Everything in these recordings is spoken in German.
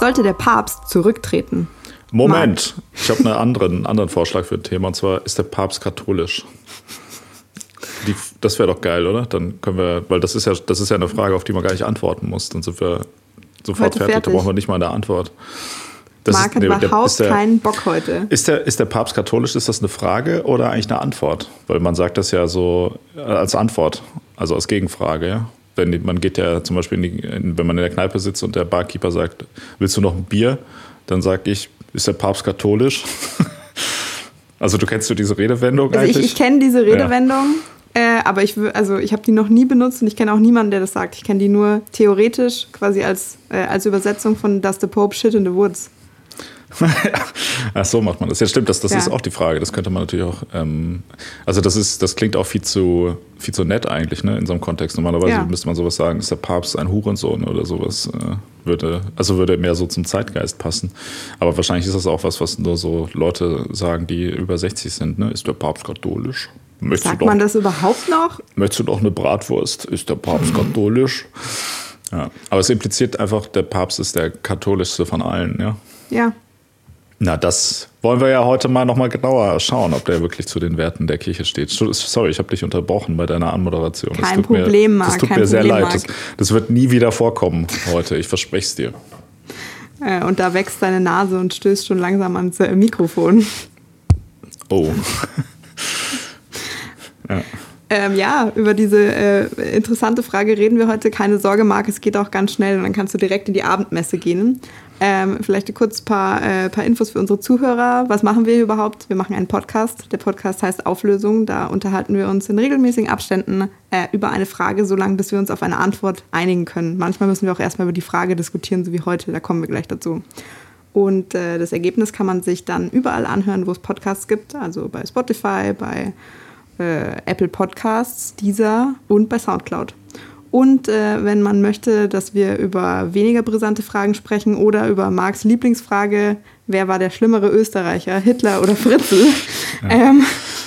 Sollte der Papst zurücktreten? Moment, Marc. ich habe einen anderen, anderen Vorschlag für ein Thema und zwar ist der Papst katholisch. Die, das wäre doch geil, oder? Dann können wir, weil das ist ja, das ist ja eine Frage, auf die man gar nicht antworten muss. Dann sind wir sofort fertig. fertig. Da brauchen wir nicht mal eine Antwort. Das Marc hat nee, überhaupt der, keinen Bock heute. Ist der, ist der Papst katholisch? Ist das eine Frage oder eigentlich eine Antwort? Weil man sagt das ja so äh, als Antwort, also als Gegenfrage, ja. Wenn man geht ja zum Beispiel, in die, wenn man in der Kneipe sitzt und der Barkeeper sagt, willst du noch ein Bier? Dann sage ich, ist der Papst katholisch? also du kennst du diese Redewendung also eigentlich? Ich, ich kenne diese Redewendung. Ja. Äh, aber ich, also ich habe die noch nie benutzt und ich kenne auch niemanden, der das sagt. Ich kenne die nur theoretisch, quasi als, äh, als Übersetzung von Does the Pope shit in the woods? Ach so macht man das. Ja, stimmt, das, das ja. ist auch die Frage. Das könnte man natürlich auch. Ähm, also, das ist, das klingt auch viel zu, viel zu nett eigentlich, ne, in so einem Kontext. Normalerweise ja. müsste man sowas sagen, ist der Papst ein Hurensohn oder sowas. Äh, würde, also würde mehr so zum Zeitgeist passen. Aber wahrscheinlich ist das auch was, was nur so Leute sagen, die über 60 sind, ne? Ist der Papst katholisch? Möchtest Sagt doch, man das überhaupt noch? Möchtest du doch eine Bratwurst? Ist der Papst katholisch? Ja. Aber es impliziert einfach, der Papst ist der katholischste von allen, ja? Ja. Na, das wollen wir ja heute mal nochmal genauer schauen, ob der wirklich zu den Werten der Kirche steht. Sorry, ich habe dich unterbrochen bei deiner Anmoderation. Kein Problem, Marc. Das tut mir Problem, sehr leid. Das, das, wird nie wieder vorkommen heute, ich verspreche es dir. Äh, und da wächst deine Nase und stößt schon langsam ans äh, Mikrofon. Oh. ja. Ähm, ja, über diese äh, interessante Frage reden wir heute. Keine Sorge, Marc, es geht auch ganz schnell und dann kannst du direkt in die Abendmesse gehen. Ähm, vielleicht kurz ein paar, äh, paar Infos für unsere Zuhörer. Was machen wir überhaupt? Wir machen einen Podcast. Der Podcast heißt Auflösung. Da unterhalten wir uns in regelmäßigen Abständen äh, über eine Frage, so lange, bis wir uns auf eine Antwort einigen können. Manchmal müssen wir auch erstmal über die Frage diskutieren, so wie heute. Da kommen wir gleich dazu. Und äh, das Ergebnis kann man sich dann überall anhören, wo es Podcasts gibt. Also bei Spotify, bei äh, Apple Podcasts, Deezer und bei Soundcloud. Und äh, wenn man möchte, dass wir über weniger brisante Fragen sprechen oder über Marx Lieblingsfrage, wer war der schlimmere Österreicher, Hitler oder Fritzl, ja. ähm,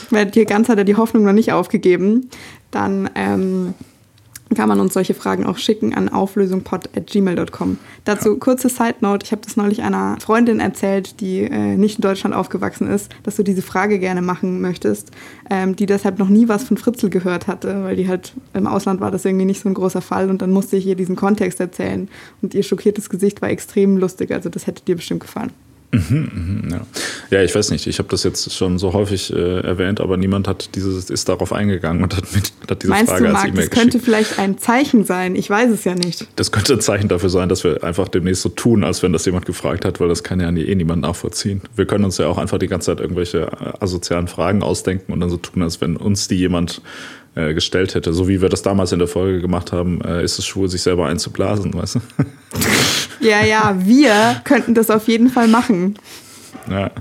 weil hier ganz hat er die Hoffnung noch nicht aufgegeben, dann ähm, kann man uns solche Fragen auch schicken an auflösungpod.gmail.com. Dazu kurze Side Note, ich habe das neulich einer Freundin erzählt, die äh, nicht in Deutschland aufgewachsen ist, dass du diese Frage gerne machen möchtest, ähm, die deshalb noch nie was von Fritzl gehört hatte, weil die halt im Ausland war das irgendwie nicht so ein großer Fall. Und dann musste ich ihr diesen Kontext erzählen. Und ihr schockiertes Gesicht war extrem lustig, also das hätte dir bestimmt gefallen. Mhm, mhm, ja. ja, ich weiß nicht. Ich habe das jetzt schon so häufig äh, erwähnt, aber niemand hat dieses ist darauf eingegangen und hat, mit, hat diese Meinst Frage du, Marc, als E-Mail Das könnte vielleicht ein Zeichen sein. Ich weiß es ja nicht. Das könnte ein Zeichen dafür sein, dass wir einfach demnächst so tun, als wenn das jemand gefragt hat, weil das kann ja eh niemand nachvollziehen. Wir können uns ja auch einfach die ganze Zeit irgendwelche äh, asozialen Fragen ausdenken und dann so tun, als wenn uns die jemand äh, gestellt hätte. So wie wir das damals in der Folge gemacht haben, äh, ist es schwul, sich selber einzublasen, weißt du? Ja, ja, wir könnten das auf jeden Fall machen. Ja.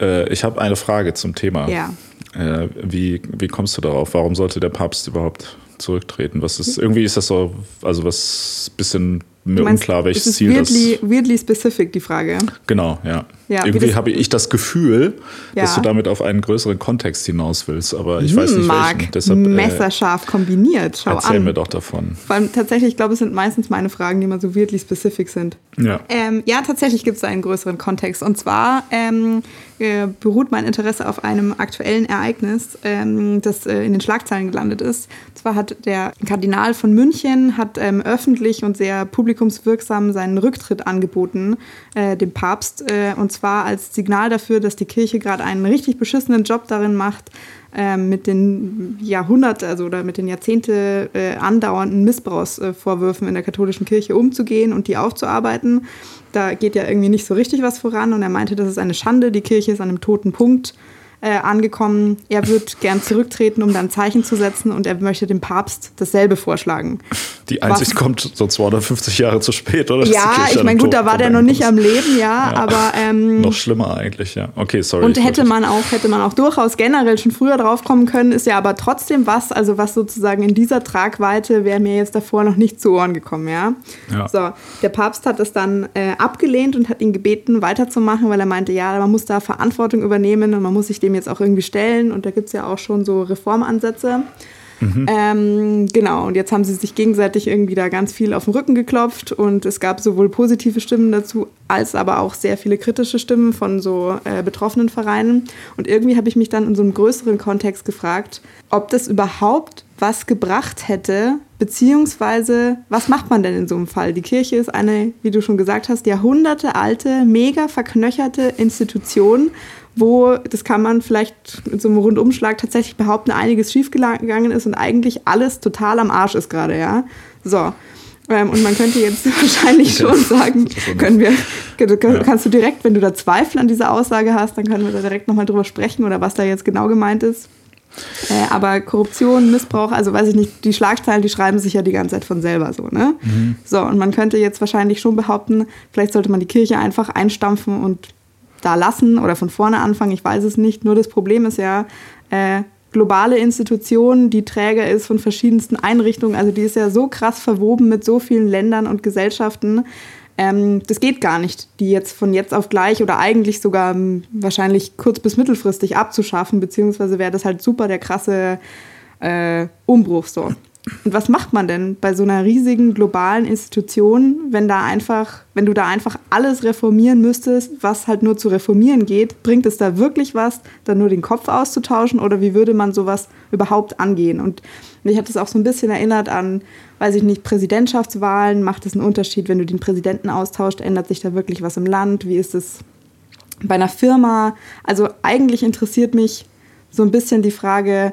Äh, ich habe eine Frage zum Thema. Ja. Äh, wie, wie kommst du darauf? Warum sollte der Papst überhaupt zurücktreten? Was ist, irgendwie ist das so, also was bisschen mir meinst, unklar, welches ist Ziel weirdly, das Weirdly specific, die Frage. Genau, ja. ja Irgendwie habe ich das Gefühl, ja. dass du damit auf einen größeren Kontext hinaus willst, aber ich hm, weiß nicht Marc, welchen. Deshalb, äh, messerscharf kombiniert. Schau erzähl an. mir doch davon. Vor allem tatsächlich, ich glaube, es sind meistens meine Fragen, die immer so weirdly specific sind. Ja, ähm, ja tatsächlich gibt es einen größeren Kontext. Und zwar ähm, äh, beruht mein Interesse auf einem aktuellen Ereignis, ähm, das äh, in den Schlagzeilen gelandet ist. Und zwar hat der Kardinal von München hat ähm, öffentlich und sehr publikumswirksam seinen Rücktritt angeboten, äh, dem Papst. Äh, und zwar als Signal dafür, dass die Kirche gerade einen richtig beschissenen Job darin macht, ähm, mit den Jahrhundert, also oder mit den Jahrzehnte äh, andauernden Missbrauchsvorwürfen in der katholischen Kirche umzugehen und die aufzuarbeiten. Da geht ja irgendwie nicht so richtig was voran und er meinte, das ist eine Schande, die Kirche ist an einem toten Punkt äh, angekommen. Er wird gern zurücktreten, um dann Zeichen zu setzen und er möchte dem Papst dasselbe vorschlagen. Die Einsicht Was? kommt so 250 Jahre zu spät, oder? Ja, ich meine, gut, da war der noch nicht am Leben, ja, ja. aber ähm, noch schlimmer eigentlich, ja. Okay, sorry. Und hätte man auch, hätte man auch durchaus generell schon früher drauf kommen können, ist ja aber trotzdem was, also was sozusagen in dieser Tragweite wäre mir jetzt davor noch nicht zu Ohren gekommen, ja. ja. So, der Papst hat es dann äh, abgelehnt und hat ihn gebeten, weiterzumachen, weil er meinte, ja, man muss da Verantwortung übernehmen und man muss sich dem jetzt auch irgendwie stellen und da gibt es ja auch schon so Reformansätze. Mhm. Ähm, genau, und jetzt haben sie sich gegenseitig irgendwie da ganz viel auf den Rücken geklopft und es gab sowohl positive Stimmen dazu, als aber auch sehr viele kritische Stimmen von so äh, betroffenen Vereinen. Und irgendwie habe ich mich dann in so einem größeren Kontext gefragt, ob das überhaupt was gebracht hätte, beziehungsweise was macht man denn in so einem Fall? Die Kirche ist eine, wie du schon gesagt hast, jahrhundertealte, mega verknöcherte Institution wo, das kann man vielleicht mit so einem Rundumschlag tatsächlich behaupten, einiges schiefgegangen ist und eigentlich alles total am Arsch ist gerade, ja. So. Ähm, und man könnte jetzt wahrscheinlich schon sagen, können wir, kannst du direkt, wenn du da Zweifel an dieser Aussage hast, dann können wir da direkt nochmal drüber sprechen oder was da jetzt genau gemeint ist. Äh, aber Korruption, Missbrauch, also weiß ich nicht, die Schlagzeilen, die schreiben sich ja die ganze Zeit von selber so, ne? Mhm. So, und man könnte jetzt wahrscheinlich schon behaupten, vielleicht sollte man die Kirche einfach einstampfen und da lassen oder von vorne anfangen, ich weiß es nicht. Nur das Problem ist ja, äh, globale Institution, die Träger ist von verschiedensten Einrichtungen, also die ist ja so krass verwoben mit so vielen Ländern und Gesellschaften. Ähm, das geht gar nicht, die jetzt von jetzt auf gleich oder eigentlich sogar ähm, wahrscheinlich kurz- bis mittelfristig abzuschaffen, beziehungsweise wäre das halt super der krasse äh, Umbruch so. Und was macht man denn bei so einer riesigen globalen Institution, wenn da einfach, wenn du da einfach alles reformieren müsstest, was halt nur zu reformieren geht? Bringt es da wirklich was, da nur den Kopf auszutauschen oder wie würde man sowas überhaupt angehen? Und mich hat das auch so ein bisschen erinnert an, weiß ich nicht, Präsidentschaftswahlen. Macht es einen Unterschied, wenn du den Präsidenten austauscht? Ändert sich da wirklich was im Land? Wie ist es bei einer Firma? Also eigentlich interessiert mich so ein bisschen die Frage,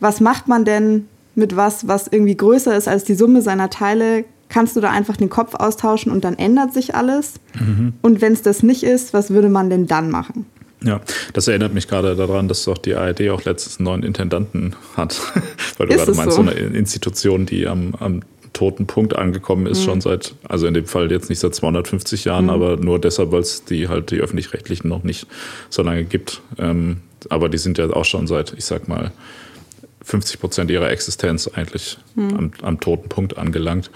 was macht man denn, mit was, was irgendwie größer ist als die Summe seiner Teile, kannst du da einfach den Kopf austauschen und dann ändert sich alles. Mhm. Und wenn es das nicht ist, was würde man denn dann machen? Ja, das erinnert mich gerade daran, dass auch die ARD auch letztens einen neuen Intendanten hat. Weil du ist gerade meinst, so? so? eine Institution, die am, am toten Punkt angekommen ist, mhm. schon seit, also in dem Fall jetzt nicht seit 250 Jahren, mhm. aber nur deshalb, weil es die halt die öffentlich-rechtlichen noch nicht so lange gibt. Ähm, aber die sind ja auch schon seit, ich sag mal, 50 Prozent ihrer Existenz eigentlich mhm. am, am toten Punkt angelangt.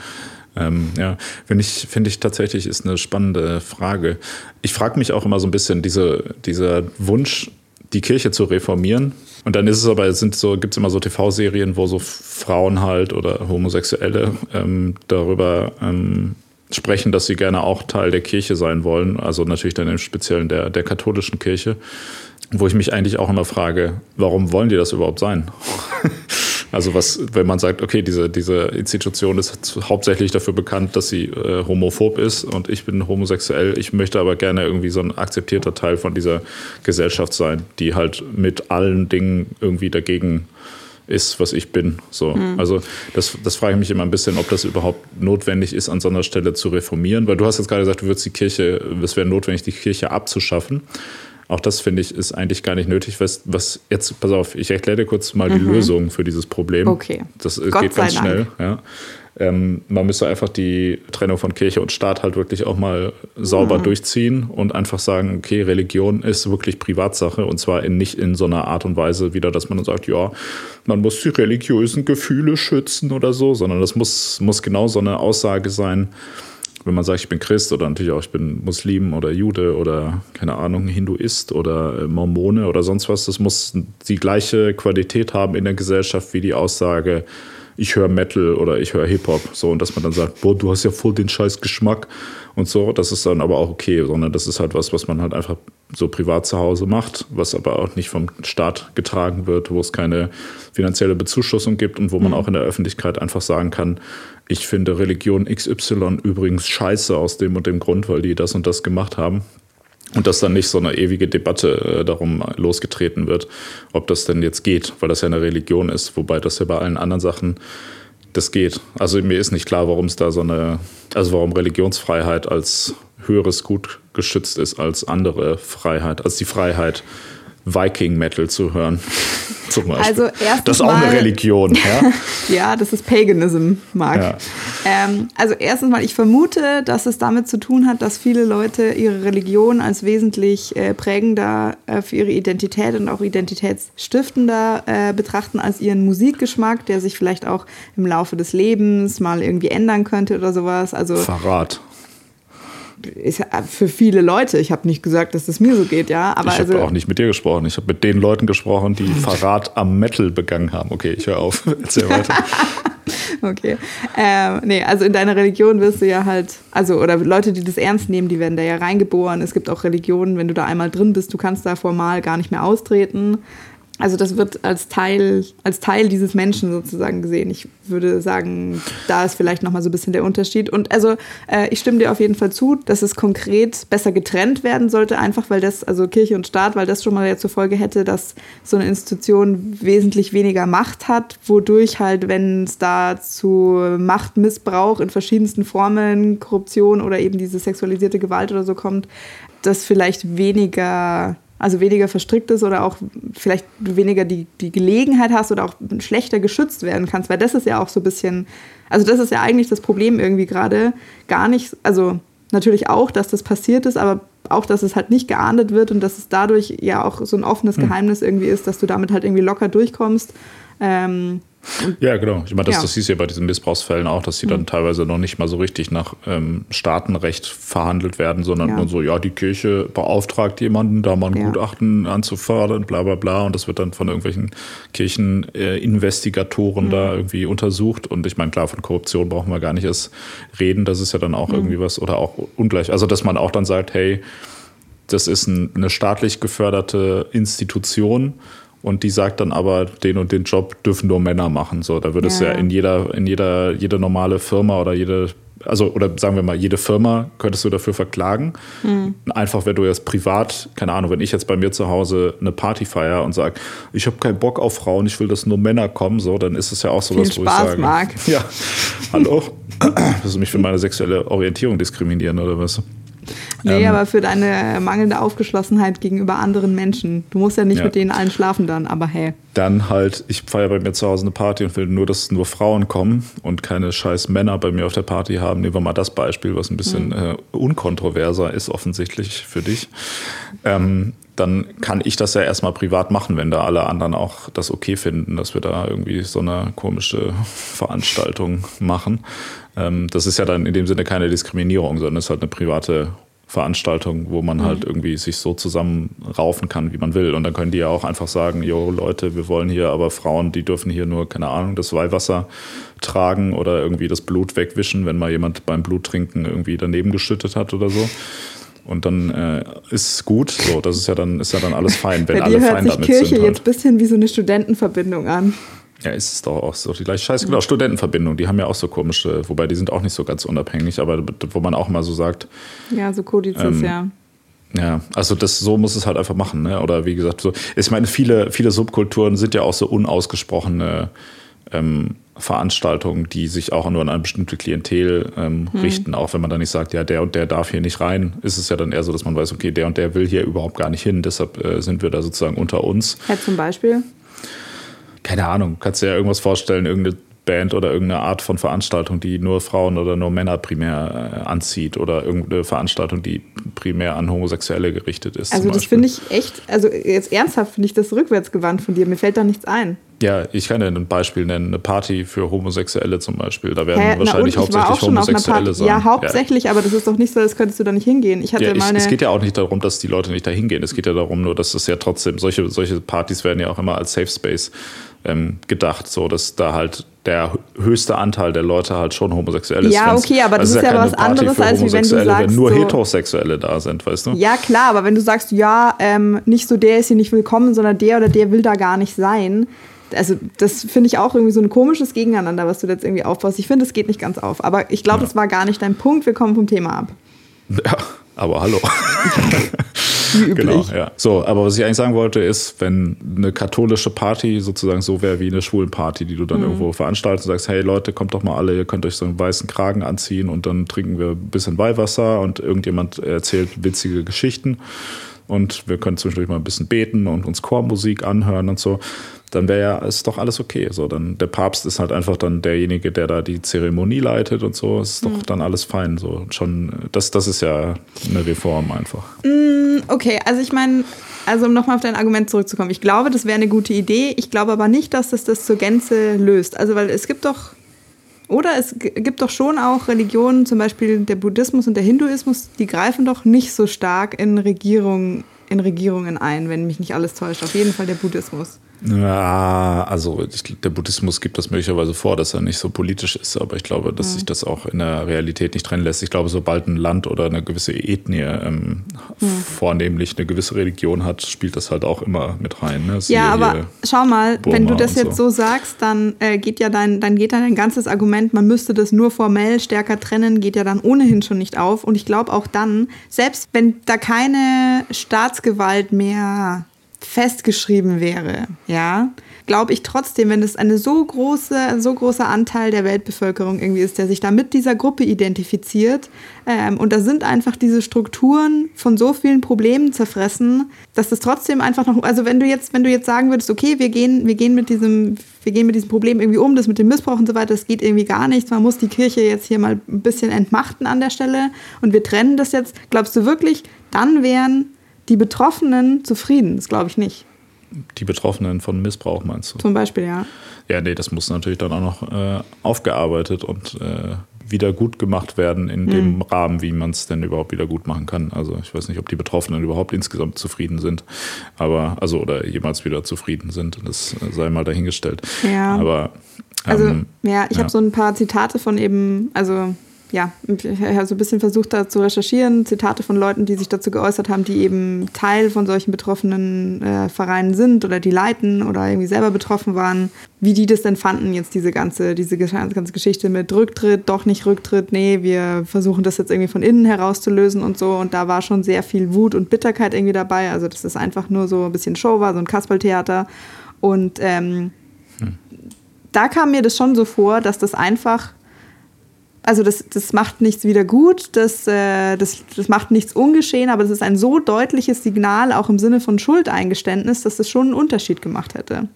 Ähm, ja, finde ich, finde ich tatsächlich ist eine spannende Frage. Ich frage mich auch immer so ein bisschen, diese, dieser Wunsch, die Kirche zu reformieren. Und dann ist es aber, sind so, gibt es immer so TV-Serien, wo so Frauen halt oder Homosexuelle ähm, darüber ähm, sprechen, dass sie gerne auch Teil der Kirche sein wollen. Also natürlich dann im Speziellen der, der katholischen Kirche wo ich mich eigentlich auch immer frage, warum wollen die das überhaupt sein? also was, wenn man sagt, okay, diese, diese Institution ist hauptsächlich dafür bekannt, dass sie äh, homophob ist und ich bin homosexuell, ich möchte aber gerne irgendwie so ein akzeptierter Teil von dieser Gesellschaft sein, die halt mit allen Dingen irgendwie dagegen ist, was ich bin. So. Mhm. Also das, das frage ich mich immer ein bisschen, ob das überhaupt notwendig ist, an so einer Stelle zu reformieren. Weil du hast jetzt gerade gesagt, du würdest die Kirche, es wäre notwendig, die Kirche abzuschaffen. Auch das finde ich ist eigentlich gar nicht nötig. Was, was jetzt, pass auf, ich erkläre dir kurz mal mhm. die Lösung für dieses Problem. Okay. Das Gott geht ganz schnell. Ja. Ähm, man müsste einfach die Trennung von Kirche und Staat halt wirklich auch mal sauber mhm. durchziehen und einfach sagen, okay, Religion ist wirklich Privatsache und zwar in, nicht in so einer Art und Weise wieder, dass man sagt, ja, man muss die religiösen Gefühle schützen oder so, sondern das muss, muss genau so eine Aussage sein, wenn man sagt, ich bin Christ oder natürlich auch, ich bin Muslim oder Jude oder keine Ahnung, Hinduist oder äh, Mormone oder sonst was, das muss die gleiche Qualität haben in der Gesellschaft wie die Aussage, ich höre Metal oder ich höre Hip-Hop. So, und dass man dann sagt, boah, du hast ja voll den scheiß Geschmack und so, das ist dann aber auch okay, sondern das ist halt was, was man halt einfach so privat zu Hause macht, was aber auch nicht vom Staat getragen wird, wo es keine finanzielle Bezuschussung gibt und wo man mhm. auch in der Öffentlichkeit einfach sagen kann, ich finde Religion XY übrigens scheiße aus dem und dem Grund, weil die das und das gemacht haben. Und dass dann nicht so eine ewige Debatte äh, darum losgetreten wird, ob das denn jetzt geht, weil das ja eine Religion ist, wobei das ja bei allen anderen Sachen das geht. Also mir ist nicht klar, warum es da so eine, also warum Religionsfreiheit als höheres Gut geschützt ist als andere Freiheit, als die Freiheit, Viking Metal zu hören. Zum Beispiel. Also das ist auch mal, eine Religion. Ja? ja, das ist Paganism, Marc. Ja. Ähm, also erstens mal, ich vermute, dass es damit zu tun hat, dass viele Leute ihre Religion als wesentlich äh, prägender äh, für ihre Identität und auch identitätsstiftender äh, betrachten als ihren Musikgeschmack, der sich vielleicht auch im Laufe des Lebens mal irgendwie ändern könnte oder sowas. Also Verrat. Ist für viele Leute. Ich habe nicht gesagt, dass das mir so geht, ja. Aber ich habe also, auch nicht mit dir gesprochen. Ich habe mit den Leuten gesprochen, die Verrat am Metal begangen haben. Okay, ich höre auf. Erzähl weiter. okay. Ähm, nee, also in deiner Religion wirst du ja halt, also, oder Leute, die das ernst nehmen, die werden da ja reingeboren. Es gibt auch Religionen, wenn du da einmal drin bist, du kannst da formal gar nicht mehr austreten. Also das wird als Teil, als Teil dieses Menschen sozusagen gesehen. Ich würde sagen, da ist vielleicht nochmal so ein bisschen der Unterschied. Und also äh, ich stimme dir auf jeden Fall zu, dass es konkret besser getrennt werden sollte, einfach weil das, also Kirche und Staat, weil das schon mal ja zur Folge hätte, dass so eine Institution wesentlich weniger Macht hat, wodurch halt, wenn es da zu Machtmissbrauch in verschiedensten Formen, Korruption oder eben diese sexualisierte Gewalt oder so kommt, das vielleicht weniger also weniger verstrickt ist oder auch vielleicht weniger die, die Gelegenheit hast oder auch schlechter geschützt werden kannst, weil das ist ja auch so ein bisschen, also das ist ja eigentlich das Problem irgendwie gerade, gar nicht, also natürlich auch, dass das passiert ist, aber auch, dass es halt nicht geahndet wird und dass es dadurch ja auch so ein offenes hm. Geheimnis irgendwie ist, dass du damit halt irgendwie locker durchkommst. Ähm, ja, genau. Ich meine, das, ja. das hieß ja bei diesen Missbrauchsfällen auch, dass sie dann mhm. teilweise noch nicht mal so richtig nach ähm, Staatenrecht verhandelt werden, sondern ja. nur so, ja, die Kirche beauftragt jemanden, da mal ein ja. Gutachten anzufordern, bla bla bla. Und das wird dann von irgendwelchen Kircheninvestigatoren äh, da irgendwie untersucht. Und ich meine, klar, von Korruption brauchen wir gar nicht erst reden. Das ist ja dann auch mhm. irgendwie was, oder auch ungleich. Also, dass man auch dann sagt, hey, das ist ein, eine staatlich geförderte Institution und die sagt dann aber, den und den Job dürfen nur Männer machen. So, da würde ja. es ja in jeder, in jeder, jede normale Firma oder jede, also oder sagen wir mal, jede Firma könntest du dafür verklagen. Mhm. Einfach, wenn du jetzt privat, keine Ahnung, wenn ich jetzt bei mir zu Hause eine Party feiere und sage, ich habe keinen Bock auf Frauen, ich will, dass nur Männer kommen, so, dann ist es ja auch so was, wo Spaß, ich sage. Marc. Ja, hallo, willst du mich für meine sexuelle Orientierung diskriminieren oder was? Nee, ähm, aber für deine mangelnde Aufgeschlossenheit gegenüber anderen Menschen. Du musst ja nicht ja. mit denen allen schlafen dann, aber hey. Dann halt, ich feiere bei mir zu Hause eine Party und will nur, dass nur Frauen kommen und keine scheiß Männer bei mir auf der Party haben. Nehmen wir mal das Beispiel, was ein bisschen mhm. äh, unkontroverser ist, offensichtlich für dich. Ähm, dann kann ich das ja erstmal privat machen, wenn da alle anderen auch das okay finden, dass wir da irgendwie so eine komische Veranstaltung machen. Ähm, das ist ja dann in dem Sinne keine Diskriminierung, sondern es ist halt eine private Veranstaltung, wo man halt mhm. halt irgendwie sich so zusammenraufen kann, wie man will. Und dann können die ja auch einfach sagen, jo Leute, wir wollen hier aber Frauen, die dürfen hier nur, keine Ahnung, das Weihwasser tragen oder irgendwie das Blut wegwischen, wenn mal jemand beim Bluttrinken irgendwie daneben geschüttet hat oder so. Und dann äh, ist gut. So, das ist ja dann, ist ja dann alles fein, wenn Bei alle fein damit Kirche sind. Kirche jetzt ein bisschen wie so eine Studentenverbindung an. Ja, ist es doch auch so die gleiche Scheiße. Genau, Studentenverbindung, die haben ja auch so komische, wobei die sind auch nicht so ganz unabhängig, aber wo man auch mal so sagt. Ja, so Kodizes, ähm, ja. Ja, also das so muss es halt einfach machen, ne? Oder wie gesagt, so. Ich meine, viele, viele Subkulturen sind ja auch so unausgesprochene ähm, Veranstaltungen, die sich auch nur an eine bestimmte Klientel ähm, hm. richten, auch wenn man dann nicht sagt, ja, der und der darf hier nicht rein, ist es ja dann eher so, dass man weiß, okay, der und der will hier überhaupt gar nicht hin, deshalb äh, sind wir da sozusagen unter uns. Ja, zum Beispiel keine Ahnung, kannst du dir ja irgendwas vorstellen, irgendeine Band oder irgendeine Art von Veranstaltung, die nur Frauen oder nur Männer primär äh, anzieht oder irgendeine Veranstaltung, die primär an Homosexuelle gerichtet ist. Also das finde ich echt, also jetzt ernsthaft finde ich das rückwärtsgewandt von dir. Mir fällt da nichts ein. Ja, ich kann dir ein Beispiel nennen, eine Party für Homosexuelle zum Beispiel. Da werden Hä? wahrscheinlich Na, hauptsächlich Homosexuelle sein. Ja, hauptsächlich, ja. aber das ist doch nicht so, als könntest du da nicht hingehen. Ich hatte ja, ich, meine es geht ja auch nicht darum, dass die Leute nicht da hingehen. Es geht ja darum, nur dass es ja trotzdem, solche, solche Partys werden ja auch immer als Safe Space ähm, gedacht, so dass da halt der höchste Anteil der Leute halt schon homosexuell ist. Ja, okay, aber das also ist ja, ja was anderes, als wenn du sagst, wenn nur so, Heterosexuelle da sind, weißt du? Ja, klar, aber wenn du sagst, ja, ähm, nicht so der ist hier nicht willkommen, sondern der oder der will da gar nicht sein, also das finde ich auch irgendwie so ein komisches Gegeneinander, was du jetzt irgendwie aufbaust. Ich finde, es geht nicht ganz auf. Aber ich glaube, ja. das war gar nicht dein Punkt. Wir kommen vom Thema ab. Ja, aber hallo. Wie üblich. Genau, ja. So, aber was ich eigentlich sagen wollte, ist, wenn eine katholische Party sozusagen so wäre wie eine Schwulenparty, die du dann mhm. irgendwo veranstaltest und sagst, hey Leute, kommt doch mal alle, ihr könnt euch so einen weißen Kragen anziehen und dann trinken wir ein bisschen Weihwasser und irgendjemand erzählt witzige Geschichten und wir können zwischendurch mal ein bisschen beten und uns Chormusik anhören und so dann wäre ja ist doch alles okay. So, dann der Papst ist halt einfach dann derjenige, der da die Zeremonie leitet und so, ist doch mhm. dann alles fein. So schon, das, das ist ja eine Reform einfach. Mm, okay, also ich meine, also um nochmal auf dein Argument zurückzukommen, ich glaube, das wäre eine gute Idee. Ich glaube aber nicht, dass das das zur Gänze löst. Also weil es gibt doch Oder es gibt doch schon auch Religionen, zum Beispiel der Buddhismus und der Hinduismus, die greifen doch nicht so stark in, Regierung, in Regierungen ein, wenn mich nicht alles täuscht. Auf jeden Fall der Buddhismus. Ja, also der Buddhismus gibt das möglicherweise vor, dass er nicht so politisch ist, aber ich glaube, dass mhm. sich das auch in der Realität nicht trennen lässt. Ich glaube, sobald ein Land oder eine gewisse Ethnie ähm, mhm. vornehmlich eine gewisse Religion hat, spielt das halt auch immer mit rein. Ne? Ja, aber schau mal, Burma wenn du das jetzt so. so, sagst, dann äh, geht ja dein, dann geht dein ganzes Argument, man müsste das nur formell stärker trennen, geht ja dann ohnehin schon nicht auf. Und ich glaube auch dann, selbst wenn da keine Staatsgewalt mehr festgeschrieben wäre, ja, glaube ich trotzdem, wenn es eine so große, ein so großer Anteil der Weltbevölkerung irgendwie ist, der sich da mit dieser Gruppe identifiziert, ähm, und da sind einfach diese Strukturen von so vielen Problemen zerfressen, dass das trotzdem einfach noch, also wenn du jetzt, wenn du jetzt sagen würdest, okay, wir gehen, wir gehen mit diesem, wir gehen mit diesem Problem irgendwie um, das mit dem Missbrauch und so weiter, das geht irgendwie gar nichts, man muss die Kirche jetzt hier mal ein bisschen entmachten an der Stelle und wir trennen das jetzt, glaubst du wirklich, dann wären die Betroffenen zufrieden? Das glaube ich nicht. Die Betroffenen von Missbrauch meinst du? Zum Beispiel, ja. Ja, nee, das muss natürlich dann auch noch äh, aufgearbeitet und äh, wieder gut gemacht werden in mhm. dem Rahmen, wie man es denn überhaupt wieder gut machen kann. Also ich weiß nicht, ob die Betroffenen überhaupt insgesamt zufrieden sind, aber also oder jemals wieder zufrieden sind. Das sei mal dahingestellt. Ja. Aber also ähm, ja, ich ja. habe so ein paar Zitate von eben, also ja, ich habe so ein bisschen versucht, da zu recherchieren, Zitate von Leuten, die sich dazu geäußert haben, die eben Teil von solchen betroffenen äh, Vereinen sind oder die leiten oder irgendwie selber betroffen waren, wie die das denn fanden, jetzt diese ganze, diese ganze Geschichte mit Rücktritt, doch nicht Rücktritt, nee, wir versuchen das jetzt irgendwie von innen herauszulösen und so. Und da war schon sehr viel Wut und Bitterkeit irgendwie dabei. Also, dass es einfach nur so ein bisschen Show war, so ein Kasperltheater. Und ähm, hm. da kam mir das schon so vor, dass das einfach also das, das macht nichts wieder gut, das, äh, das, das macht nichts ungeschehen, aber das ist ein so deutliches Signal, auch im Sinne von Schuldeingeständnis, dass das schon einen Unterschied gemacht hätte.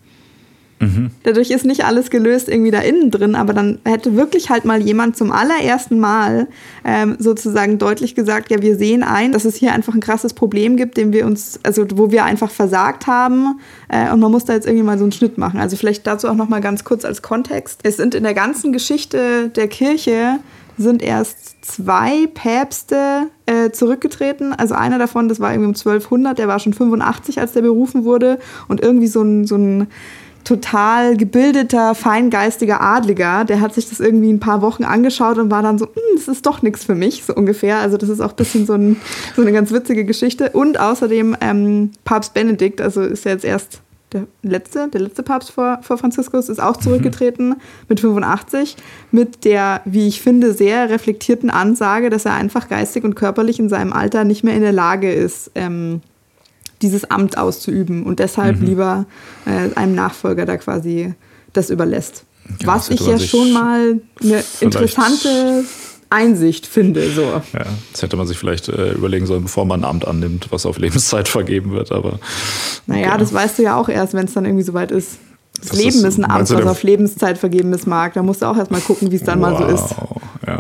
Dadurch ist nicht alles gelöst irgendwie da innen drin, aber dann hätte wirklich halt mal jemand zum allerersten Mal ähm, sozusagen deutlich gesagt, ja, wir sehen ein, dass es hier einfach ein krasses Problem gibt, dem wir uns, also wo wir einfach versagt haben äh, und man muss da jetzt irgendwie mal so einen Schnitt machen. Also vielleicht dazu auch noch mal ganz kurz als Kontext. Es sind in der ganzen Geschichte der Kirche sind erst zwei Päpste äh, zurückgetreten. Also einer davon, das war irgendwie um 1200, der war schon 85, als der berufen wurde und irgendwie so ein, so ein total gebildeter, feingeistiger Adliger, der hat sich das irgendwie ein paar Wochen angeschaut und war dann so, hm, das ist doch nichts für mich, so ungefähr. Also das ist auch ein bisschen so, ein, so eine ganz witzige Geschichte. Und außerdem ähm, Papst Benedikt, also ist ja jetzt erst der letzte, der letzte Papst vor, vor Franziskus, ist auch zurückgetreten mhm. mit 85, mit der, wie ich finde, sehr reflektierten Ansage, dass er einfach geistig und körperlich in seinem Alter nicht mehr in der Lage ist, ähm, dieses Amt auszuüben und deshalb mhm. lieber äh, einem Nachfolger da quasi das überlässt. Ja, Was ich ja schon mal eine interessante Einsicht finde. So. Ja, das hätte man sich vielleicht äh, überlegen sollen, bevor man ein Amt annimmt, was auf Lebenszeit vergeben wird. Aber naja, okay. das weißt du ja auch erst, wenn es dann irgendwie soweit ist. Das, das Leben ist, ein Amt, was auf Lebenszeit vergeben ist, Marc. Da musst du auch erstmal gucken, wie es dann wow, mal so ist.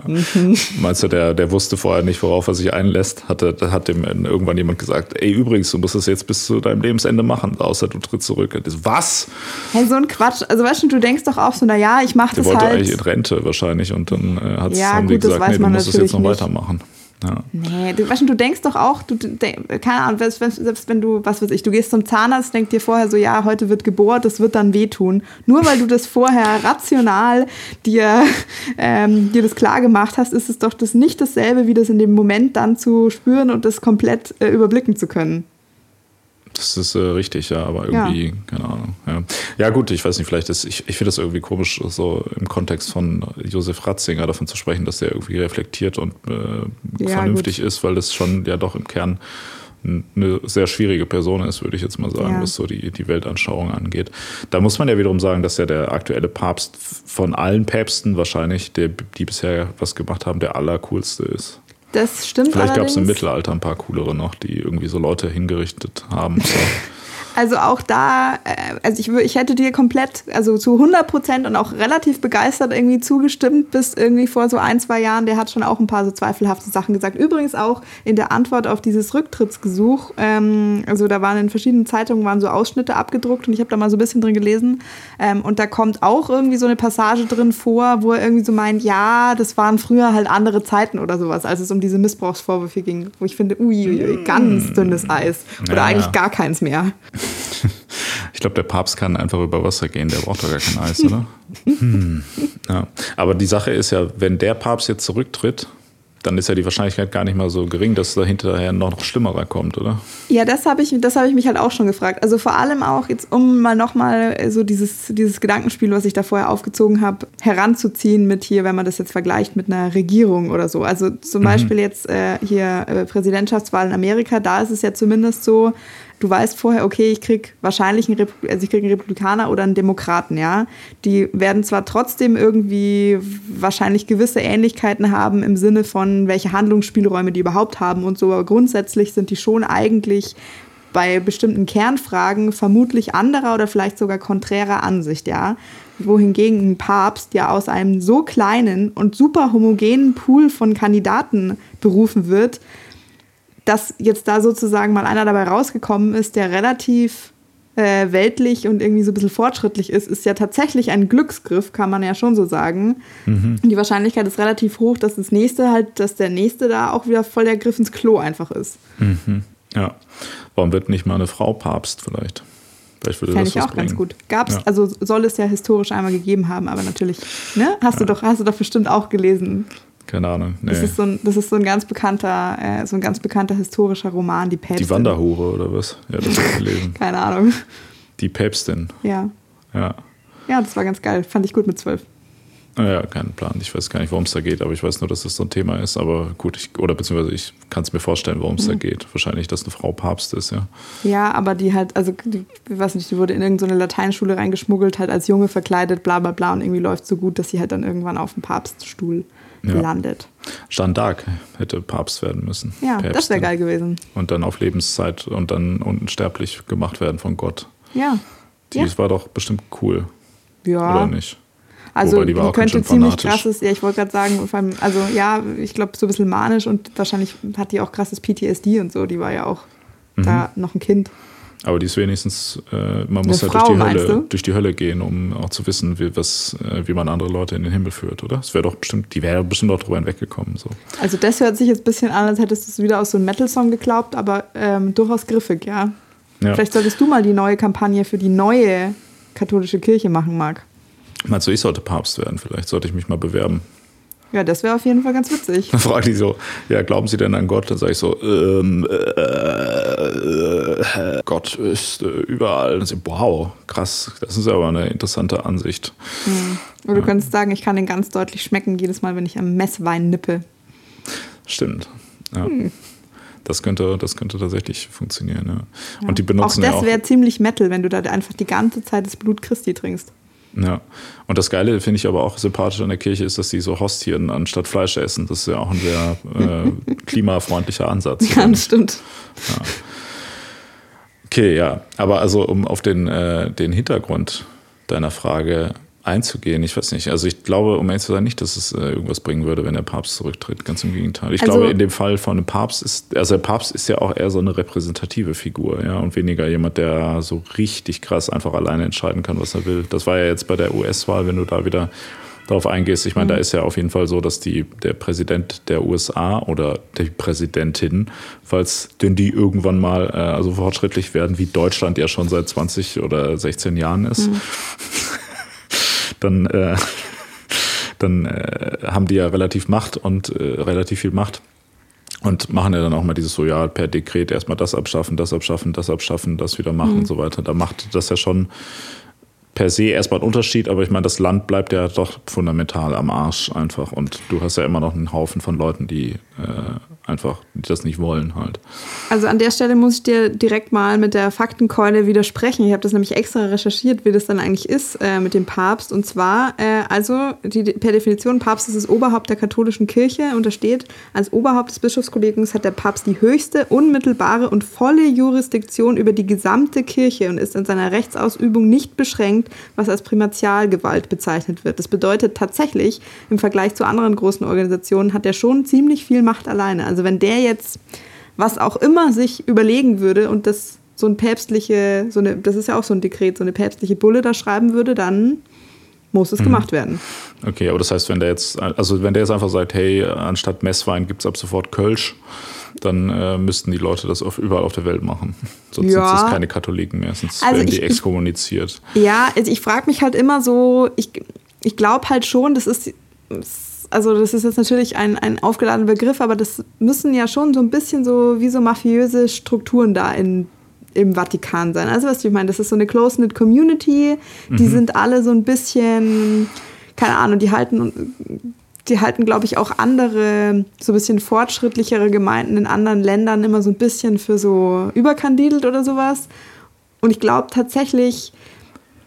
Mhm. Meinst du, der, der wusste vorher nicht, worauf er sich einlässt? Hatte, hat dem irgendwann jemand gesagt, ey, übrigens, du musst das jetzt bis zu deinem Lebensende machen, außer du trittst zurück. Was? Hey, so ein Quatsch. Also weißt du, du denkst doch auch so, naja, ich mach der das halt. Der wollte eigentlich in Rente wahrscheinlich und dann äh, ja, haben gut, die gesagt, nee, du musst das jetzt noch nicht. weitermachen. Ja. Nee, du, weißt du, du denkst doch auch, du, keine Ahnung, selbst wenn du, was weiß ich, du gehst zum Zahnarzt, denkst dir vorher so, ja, heute wird gebohrt, das wird dann wehtun. Nur weil du das vorher rational dir, ähm, dir das klar gemacht hast, ist es doch das nicht dasselbe, wie das in dem Moment dann zu spüren und das komplett äh, überblicken zu können. Das ist äh, richtig, ja, aber irgendwie, ja. keine Ahnung. Ja. ja, gut, ich weiß nicht, vielleicht ist, ich, ich finde das irgendwie komisch, so im Kontext von Josef Ratzinger davon zu sprechen, dass der irgendwie reflektiert und äh, ja, vernünftig gut. ist, weil das schon ja doch im Kern eine sehr schwierige Person ist, würde ich jetzt mal sagen, ja. was so die, die Weltanschauung angeht. Da muss man ja wiederum sagen, dass ja der aktuelle Papst von allen Päpsten wahrscheinlich, der, die bisher was gemacht haben, der allercoolste ist. Das stimmt Vielleicht gab es im Mittelalter ein paar coolere noch, die irgendwie so Leute hingerichtet haben. So. Also auch da, äh, also ich, ich hätte dir komplett, also zu 100 Prozent und auch relativ begeistert irgendwie zugestimmt, bis irgendwie vor so ein, zwei Jahren, der hat schon auch ein paar so zweifelhafte Sachen gesagt. Übrigens auch in der Antwort auf dieses Rücktrittsgesuch, ähm, also da waren in verschiedenen Zeitungen waren so Ausschnitte abgedruckt und ich habe da mal so ein bisschen drin gelesen ähm, und da kommt auch irgendwie so eine Passage drin vor, wo er irgendwie so meint, ja, das waren früher halt andere Zeiten oder sowas, als es um diese Missbrauchsvorwürfe ging, wo ich finde, ui, ui ganz dünnes Eis oder ja, eigentlich ja. gar keins mehr. Ich glaube, der Papst kann einfach über Wasser gehen, der braucht doch gar kein Eis, oder? hm. ja. Aber die Sache ist ja, wenn der Papst jetzt zurücktritt, dann ist ja die Wahrscheinlichkeit gar nicht mal so gering, dass da hinterher noch, noch schlimmerer kommt, oder? Ja, das habe ich, hab ich mich halt auch schon gefragt. Also vor allem auch jetzt, um mal nochmal so dieses, dieses Gedankenspiel, was ich da vorher aufgezogen habe, heranzuziehen mit hier, wenn man das jetzt vergleicht mit einer Regierung oder so. Also zum mhm. Beispiel jetzt äh, hier äh, Präsidentschaftswahl in Amerika, da ist es ja zumindest so, du weißt vorher, okay, ich krieg wahrscheinlich einen, Repu also ich krieg einen Republikaner oder einen Demokraten, ja. Die werden zwar trotzdem irgendwie wahrscheinlich gewisse Ähnlichkeiten haben im Sinne von, welche Handlungsspielräume die überhaupt haben und so, aber grundsätzlich sind die schon eigentlich bei bestimmten Kernfragen vermutlich anderer oder vielleicht sogar konträrer Ansicht, ja. Wohingegen ein Papst ja aus einem so kleinen und super homogenen Pool von Kandidaten berufen wird, dass jetzt da sozusagen mal einer dabei rausgekommen ist, der relativ äh, weltlich und irgendwie so ein bisschen fortschrittlich ist, ist ja tatsächlich ein Glücksgriff, kann man ja schon so sagen. Mhm. Die Wahrscheinlichkeit ist relativ hoch, dass das nächste halt, dass der nächste da auch wieder voll der Griff ins Klo einfach ist. Mhm. Ja. Warum wird nicht mal eine Frau Papst vielleicht? Vielleicht würde Fände ich auch bringen. ganz gut. Gab's, ja. also soll es ja historisch einmal gegeben haben, aber natürlich, ne? Hast ja. du doch, hast du doch bestimmt auch gelesen. Keine Ahnung. Nee. Das, ist so ein, das ist so ein ganz bekannter, äh, so ein ganz bekannter historischer Roman, die Päpstin. Die Wanderhure oder was? Ja, das habe ich gelesen. Keine Ahnung. Die Päpstin. Ja. Ja. Ja, das war ganz geil. Fand ich gut mit zwölf. Ja, keinen Plan. Ich weiß gar nicht, worum es da geht, aber ich weiß nur, dass das so ein Thema ist. Aber gut, ich, oder beziehungsweise ich kann es mir vorstellen, worum es mhm. da geht. Wahrscheinlich, dass eine Frau Papst ist, ja. Ja, aber die halt, also die, ich weiß nicht, die wurde in irgendeine Lateinschule reingeschmuggelt, halt als Junge verkleidet, bla bla bla und irgendwie läuft so gut, dass sie halt dann irgendwann auf dem Papststuhl ja. landet. Jeanne d'Arc hätte Papst werden müssen. Ja, Päpstin. das wäre geil gewesen. Und dann auf Lebenszeit und dann unsterblich gemacht werden von Gott. Ja. Die ja. war doch bestimmt cool. Ja. Oder nicht? Also die, die könnte ziemlich krasses, ja, ich wollte gerade sagen, allem, also ja, ich glaube so ein bisschen manisch und wahrscheinlich hat die auch krasses PTSD und so. Die war ja auch mhm. da noch ein Kind. Aber die ist wenigstens, äh, man muss halt Frau, durch, die Hölle, durch die Hölle gehen, um auch zu wissen, wie, was, äh, wie man andere Leute in den Himmel führt, oder? Das wäre doch bestimmt, die wäre bestimmt auch drüber hinweggekommen. So. Also das hört sich jetzt ein bisschen an, als hättest du es wieder aus so einem Metal-Song geglaubt, aber ähm, durchaus griffig, ja. ja. Vielleicht solltest du mal die neue Kampagne für die neue katholische Kirche machen, Marc. Meinst du, ich sollte Papst werden? Vielleicht sollte ich mich mal bewerben. Ja, das wäre auf jeden Fall ganz witzig. Dann fragen die so, ja, glauben Sie denn an Gott? Dann sage ich so, ähm, äh, äh, Gott ist äh, überall. So, wow, krass, das ist aber eine interessante Ansicht. Mhm. Oder du ja. könntest sagen, ich kann den ganz deutlich schmecken, jedes Mal, wenn ich am Messwein nippe. Stimmt. Ja. Hm. Das könnte, das könnte tatsächlich funktionieren. Ja. ja. Und die benutzen auch das wäre ziemlich Metal, wenn du da einfach die ganze Zeit das Blut Christi trinkst. Ja. Und das Geile finde ich aber auch sympathisch an der Kirche ist, dass die so Hostien anstatt Fleisch essen. Das ist ja auch ein sehr äh, klimafreundlicher Ansatz. Ja, das stimmt. Ja. Okay, ja. Aber also um auf den, äh, den Hintergrund deiner Frage einzugehen. Ich weiß nicht. Also ich glaube, um ehrlich zu sein, nicht, dass es äh, irgendwas bringen würde, wenn der Papst zurücktritt. Ganz im Gegenteil. Ich also, glaube, in dem Fall von einem Papst ist, also der Papst ist ja auch eher so eine repräsentative Figur, ja, und weniger jemand, der so richtig krass einfach alleine entscheiden kann, was er will. Das war ja jetzt bei der US-Wahl, wenn du da wieder darauf eingehst. Ich meine, mhm. da ist ja auf jeden Fall so, dass die, der Präsident der USA oder die Präsidentin, falls denn die irgendwann mal äh, also fortschrittlich werden, wie Deutschland ja schon seit 20 oder 16 Jahren ist, mhm. dann, äh, dann äh, haben die ja relativ Macht und äh, relativ viel Macht und machen ja dann auch mal dieses so, ja, per Dekret erstmal das abschaffen, das abschaffen, das abschaffen, das wieder machen mhm. und so weiter. Da macht das ja schon per se erstmal einen Unterschied, aber ich meine, das Land bleibt ja doch fundamental am Arsch einfach und du hast ja immer noch einen Haufen von Leuten, die äh, einfach, das nicht wollen halt. Also an der Stelle muss ich dir direkt mal mit der Faktenkeule widersprechen. Ich habe das nämlich extra recherchiert, wie das dann eigentlich ist äh, mit dem Papst. Und zwar, äh, also die, per Definition, Papst ist das Oberhaupt der katholischen Kirche und da steht, als Oberhaupt des Bischofskollegiums hat der Papst die höchste, unmittelbare und volle Jurisdiktion über die gesamte Kirche und ist in seiner Rechtsausübung nicht beschränkt, was als Primatialgewalt bezeichnet wird. Das bedeutet tatsächlich, im Vergleich zu anderen großen Organisationen hat er schon ziemlich viel Macht alleine. Also wenn der jetzt was auch immer sich überlegen würde und das so ein päpstliche, so eine, das ist ja auch so ein Dekret, so eine päpstliche Bulle da schreiben würde, dann muss es mhm. gemacht werden. Okay, aber das heißt, wenn der jetzt, also wenn der jetzt einfach sagt, hey, anstatt Messwein gibt es ab sofort Kölsch, dann äh, müssten die Leute das auf, überall auf der Welt machen. Sonst ja. sind es keine Katholiken mehr, sonst also werden die ich, exkommuniziert. Ich, ja, also ich frage mich halt immer so, ich, ich glaube halt schon, das ist also das ist jetzt natürlich ein, ein aufgeladener Begriff, aber das müssen ja schon so ein bisschen so wie so mafiöse Strukturen da in, im Vatikan sein. Also was ich meine, das ist so eine close-knit Community, die mhm. sind alle so ein bisschen, keine Ahnung, die halten, die halten, glaube ich, auch andere, so ein bisschen fortschrittlichere Gemeinden in anderen Ländern immer so ein bisschen für so überkandidelt oder sowas. Und ich glaube tatsächlich,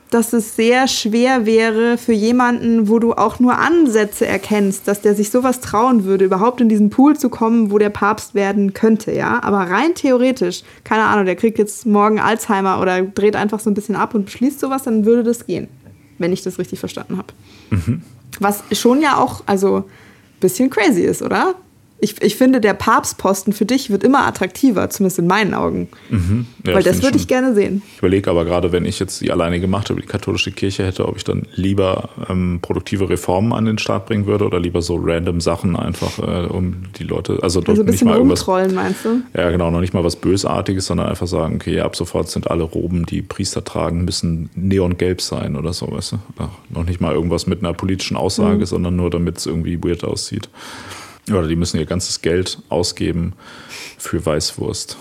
dass es sehr schwer wäre für jemanden, wo du auch nur Ansätze erkennst, dass der sich sowas trauen würde, überhaupt in diesen Pool zu kommen, wo der Papst werden könnte, ja. Aber rein theoretisch, keine Ahnung, der kriegt jetzt morgen Alzheimer oder dreht einfach so ein bisschen ab und beschließt sowas, dann würde das gehen, wenn ich das richtig verstanden habe. Mhm. Was schon ja auch, also ein bisschen crazy ist, oder? Ich, ich finde, der Papstposten für dich wird immer attraktiver, zumindest in meinen Augen. Mhm. Ja, Weil das würde ich gerne sehen. Ich überlege aber gerade, wenn ich jetzt die alleine gemacht habe, die katholische Kirche hätte, ob ich dann lieber ähm, produktive Reformen an den Start bringen würde oder lieber so random Sachen einfach, äh, um die Leute, also, also ein bisschen nicht mal umtrollen, meinst du? Ja, genau, noch nicht mal was Bösartiges, sondern einfach sagen, okay, ab sofort sind alle Roben, die Priester tragen, müssen neongelb sein oder so, weißt du? Ach, noch nicht mal irgendwas mit einer politischen Aussage, mhm. sondern nur, damit es irgendwie weird aussieht. Oder die müssen ihr ganzes Geld ausgeben für Weißwurst.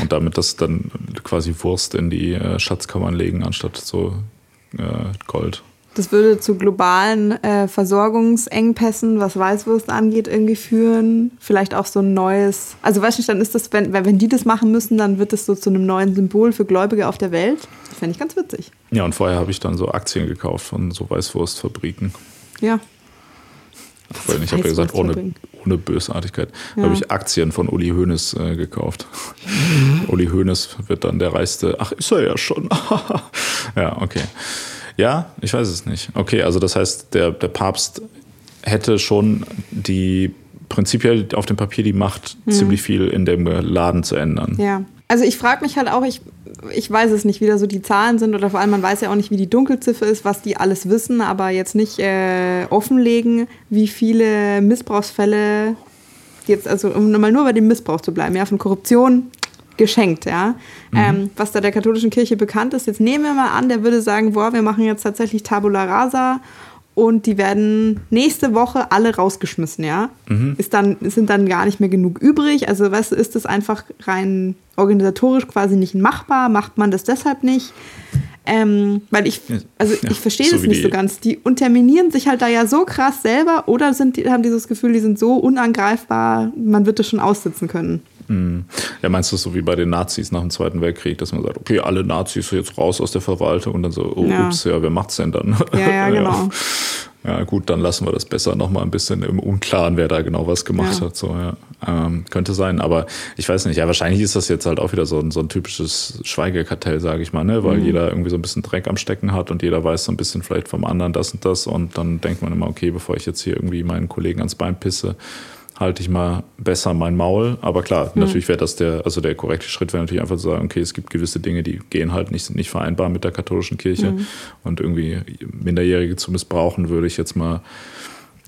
Und damit das dann quasi Wurst in die äh, Schatzkammern legen, anstatt so äh, Gold. Das würde zu globalen äh, Versorgungsengpässen, was Weißwurst angeht, irgendwie führen. Vielleicht auch so ein neues. Also, weißt du, dann ist das, wenn, wenn die das machen müssen, dann wird das so zu einem neuen Symbol für Gläubige auf der Welt. Das fände ich ganz witzig. Ja, und vorher habe ich dann so Aktien gekauft von so Weißwurstfabriken. Ja, weil ich habe ja gesagt, ohne, ohne Bösartigkeit. Ja. habe ich Aktien von Uli Hoeneß äh, gekauft. Uli Hoeneß wird dann der reichste. Ach, ist er ja schon. ja, okay. Ja, ich weiß es nicht. Okay, also das heißt, der, der Papst hätte schon die prinzipiell auf dem Papier die Macht, mhm. ziemlich viel in dem Laden zu ändern. Ja. Also ich frage mich halt auch, ich, ich weiß es nicht, wie da so die Zahlen sind oder vor allem man weiß ja auch nicht, wie die Dunkelziffer ist, was die alles wissen, aber jetzt nicht äh, offenlegen, wie viele Missbrauchsfälle jetzt, also um mal nur bei dem Missbrauch zu bleiben, ja, von Korruption geschenkt, ja. Mhm. Ähm, was da der katholischen Kirche bekannt ist. Jetzt nehmen wir mal an, der würde sagen, boah, wir machen jetzt tatsächlich Tabula Rasa und die werden nächste Woche alle rausgeschmissen, ja. Mhm. Ist dann, sind dann gar nicht mehr genug übrig. Also, weißt du, ist das einfach rein organisatorisch quasi nicht machbar? Macht man das deshalb nicht? Ähm, weil ich, also ja, ich verstehe so das nicht so ganz. Die unterminieren sich halt da ja so krass selber oder sind die, haben dieses Gefühl, die sind so unangreifbar, man wird das schon aussitzen können. Mhm. Ja, meinst du so wie bei den Nazis nach dem Zweiten Weltkrieg, dass man sagt, okay, alle Nazis jetzt raus aus der Verwaltung und dann so, oh, ja. ups, ja, wer macht's denn dann? Ja, ja, genau. Ja. gut, dann lassen wir das besser nochmal ein bisschen im Unklaren, wer da genau was gemacht ja. hat. So, ja. Ähm, könnte sein, aber ich weiß nicht, ja, wahrscheinlich ist das jetzt halt auch wieder so ein, so ein typisches Schweigekartell, sage ich mal, ne? weil mhm. jeder irgendwie so ein bisschen Dreck am Stecken hat und jeder weiß so ein bisschen vielleicht vom anderen das und das und dann denkt man immer, okay, bevor ich jetzt hier irgendwie meinen Kollegen ans Bein pisse, halte ich mal besser mein Maul. Aber klar, mhm. natürlich wäre das der, also der korrekte Schritt wäre natürlich einfach zu sagen, okay, es gibt gewisse Dinge, die gehen halt nicht, sind nicht vereinbar mit der katholischen Kirche. Mhm. Und irgendwie Minderjährige zu missbrauchen, würde ich jetzt mal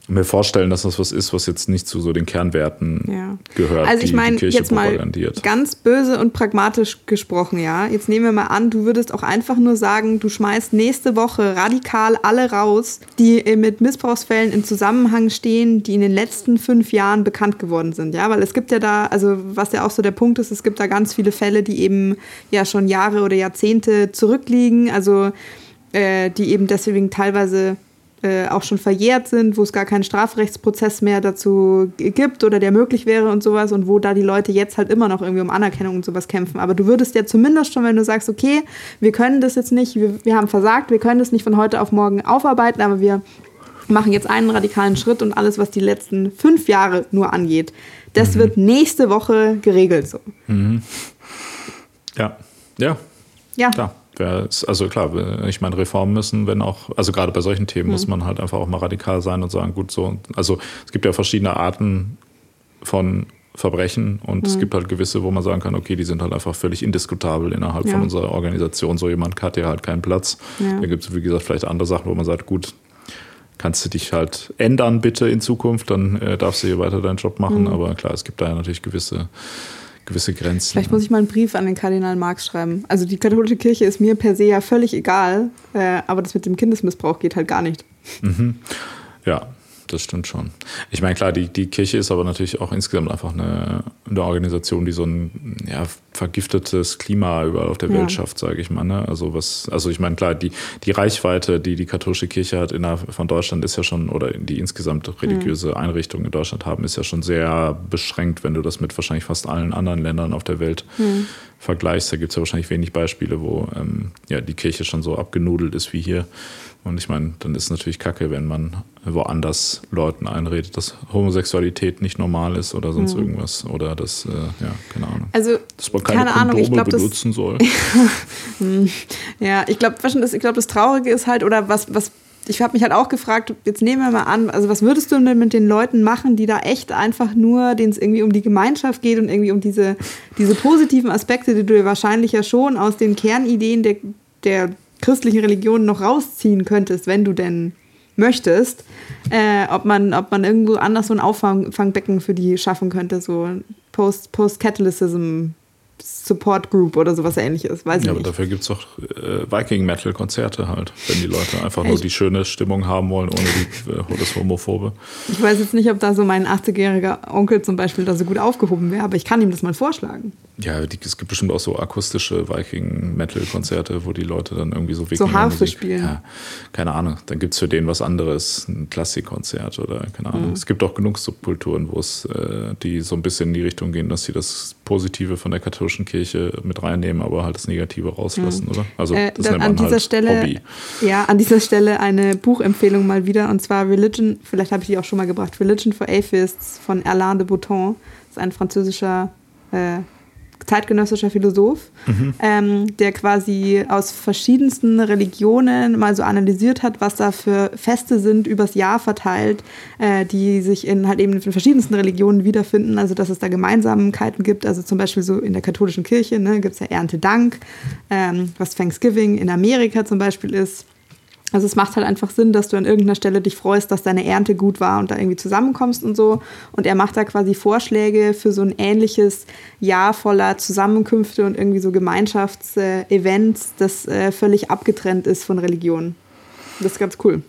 mir vorstellen, dass das was ist, was jetzt nicht zu so den Kernwerten ja. gehört. Also ich meine, jetzt mal ganz böse und pragmatisch gesprochen, ja. Jetzt nehmen wir mal an, du würdest auch einfach nur sagen, du schmeißt nächste Woche radikal alle raus, die mit Missbrauchsfällen in Zusammenhang stehen, die in den letzten fünf Jahren bekannt geworden sind, ja. Weil es gibt ja da, also was ja auch so der Punkt ist, es gibt da ganz viele Fälle, die eben ja schon Jahre oder Jahrzehnte zurückliegen, also äh, die eben deswegen teilweise äh, auch schon verjährt sind, wo es gar keinen Strafrechtsprozess mehr dazu gibt oder der möglich wäre und sowas und wo da die Leute jetzt halt immer noch irgendwie um Anerkennung und sowas kämpfen. Aber du würdest ja zumindest schon, wenn du sagst, okay, wir können das jetzt nicht, wir, wir haben versagt, wir können das nicht von heute auf morgen aufarbeiten, aber wir machen jetzt einen radikalen Schritt und alles, was die letzten fünf Jahre nur angeht, das mhm. wird nächste Woche geregelt so. Mhm. Ja, ja. Ja. Klar also klar, ich meine, Reformen müssen, wenn auch, also gerade bei solchen Themen mhm. muss man halt einfach auch mal radikal sein und sagen, gut, so, also es gibt ja verschiedene Arten von Verbrechen und mhm. es gibt halt gewisse, wo man sagen kann, okay, die sind halt einfach völlig indiskutabel innerhalb ja. von unserer Organisation. So jemand hat ja halt keinen Platz. Ja. Da gibt es, wie gesagt, vielleicht andere Sachen, wo man sagt, gut, kannst du dich halt ändern bitte in Zukunft, dann äh, darfst du hier weiter deinen Job machen. Mhm. Aber klar, es gibt da ja natürlich gewisse gewisse Grenzen. Vielleicht muss ich mal einen Brief an den Kardinal Marx schreiben. Also die katholische Kirche ist mir per se ja völlig egal, äh, aber das mit dem Kindesmissbrauch geht halt gar nicht. Mhm. Ja, das stimmt schon. Ich meine, klar, die, die Kirche ist aber natürlich auch insgesamt einfach eine, eine Organisation, die so ein ja, vergiftetes Klima überall auf der Welt ja. schafft, sage ich mal. Ne? Also was, also ich meine, klar, die, die Reichweite, die die katholische Kirche hat innerhalb von Deutschland, ist ja schon, oder die insgesamt religiöse mhm. Einrichtungen in Deutschland haben, ist ja schon sehr beschränkt, wenn du das mit wahrscheinlich fast allen anderen Ländern auf der Welt mhm. vergleichst. Da gibt es ja wahrscheinlich wenig Beispiele, wo ähm, ja, die Kirche schon so abgenudelt ist wie hier. Und ich meine, dann ist es natürlich kacke, wenn man woanders Leuten einredet, dass Homosexualität nicht normal ist oder sonst mhm. irgendwas. Oder dass, äh, ja, keine Ahnung. Also, dass man keine, keine Ahnung, ich glaub, benutzen das, soll. ja, ich glaube, das, glaub, das Traurige ist halt, oder was, was ich habe mich halt auch gefragt, jetzt nehmen wir mal an, also was würdest du denn mit den Leuten machen, die da echt einfach nur, denen es irgendwie um die Gemeinschaft geht und irgendwie um diese, diese positiven Aspekte, die du ja wahrscheinlich ja schon aus den Kernideen der, der christlichen Religionen noch rausziehen könntest, wenn du denn möchtest, äh, ob, man, ob man irgendwo anders so ein Auffangbecken für die schaffen könnte, so Post-Catalycism. Post Support Group oder sowas ähnliches. Weiß ja, aber dafür gibt es doch äh, Viking-Metal-Konzerte halt, wenn die Leute einfach nur die schöne Stimmung haben wollen, ohne die, äh, das Homophobe. Ich weiß jetzt nicht, ob da so mein 80-jähriger Onkel zum Beispiel da so gut aufgehoben wäre, aber ich kann ihm das mal vorschlagen. Ja, die, es gibt bestimmt auch so akustische Viking-Metal-Konzerte, wo die Leute dann irgendwie so So Harfe spielen. Ja, keine Ahnung. Dann gibt es für den was anderes, ein Klassikkonzert oder keine Ahnung. Mhm. Es gibt auch genug Subkulturen, wo es, äh, die so ein bisschen in die Richtung gehen, dass sie das Positive von der katholischen Kirche mit reinnehmen, aber halt das Negative rauslassen, mhm. oder? Also äh, das nennt man an dieser halt Stelle, Hobby. Ja, an dieser Stelle eine Buchempfehlung mal wieder und zwar Religion, vielleicht habe ich die auch schon mal gebracht, Religion for Atheists von Alain de Botton. Das ist ein französischer äh, zeitgenössischer Philosoph, mhm. ähm, der quasi aus verschiedensten Religionen mal so analysiert hat, was da für Feste sind, übers Jahr verteilt, äh, die sich in halt eben in verschiedensten Religionen wiederfinden. Also dass es da Gemeinsamkeiten gibt. Also zum Beispiel so in der katholischen Kirche ne, gibt es ja Erntedank, ähm, was Thanksgiving in Amerika zum Beispiel ist. Also es macht halt einfach Sinn, dass du an irgendeiner Stelle dich freust, dass deine Ernte gut war und da irgendwie zusammenkommst und so. Und er macht da quasi Vorschläge für so ein ähnliches Jahr voller Zusammenkünfte und irgendwie so Gemeinschaftsevents, das äh, völlig abgetrennt ist von Religion. Das ist ganz cool.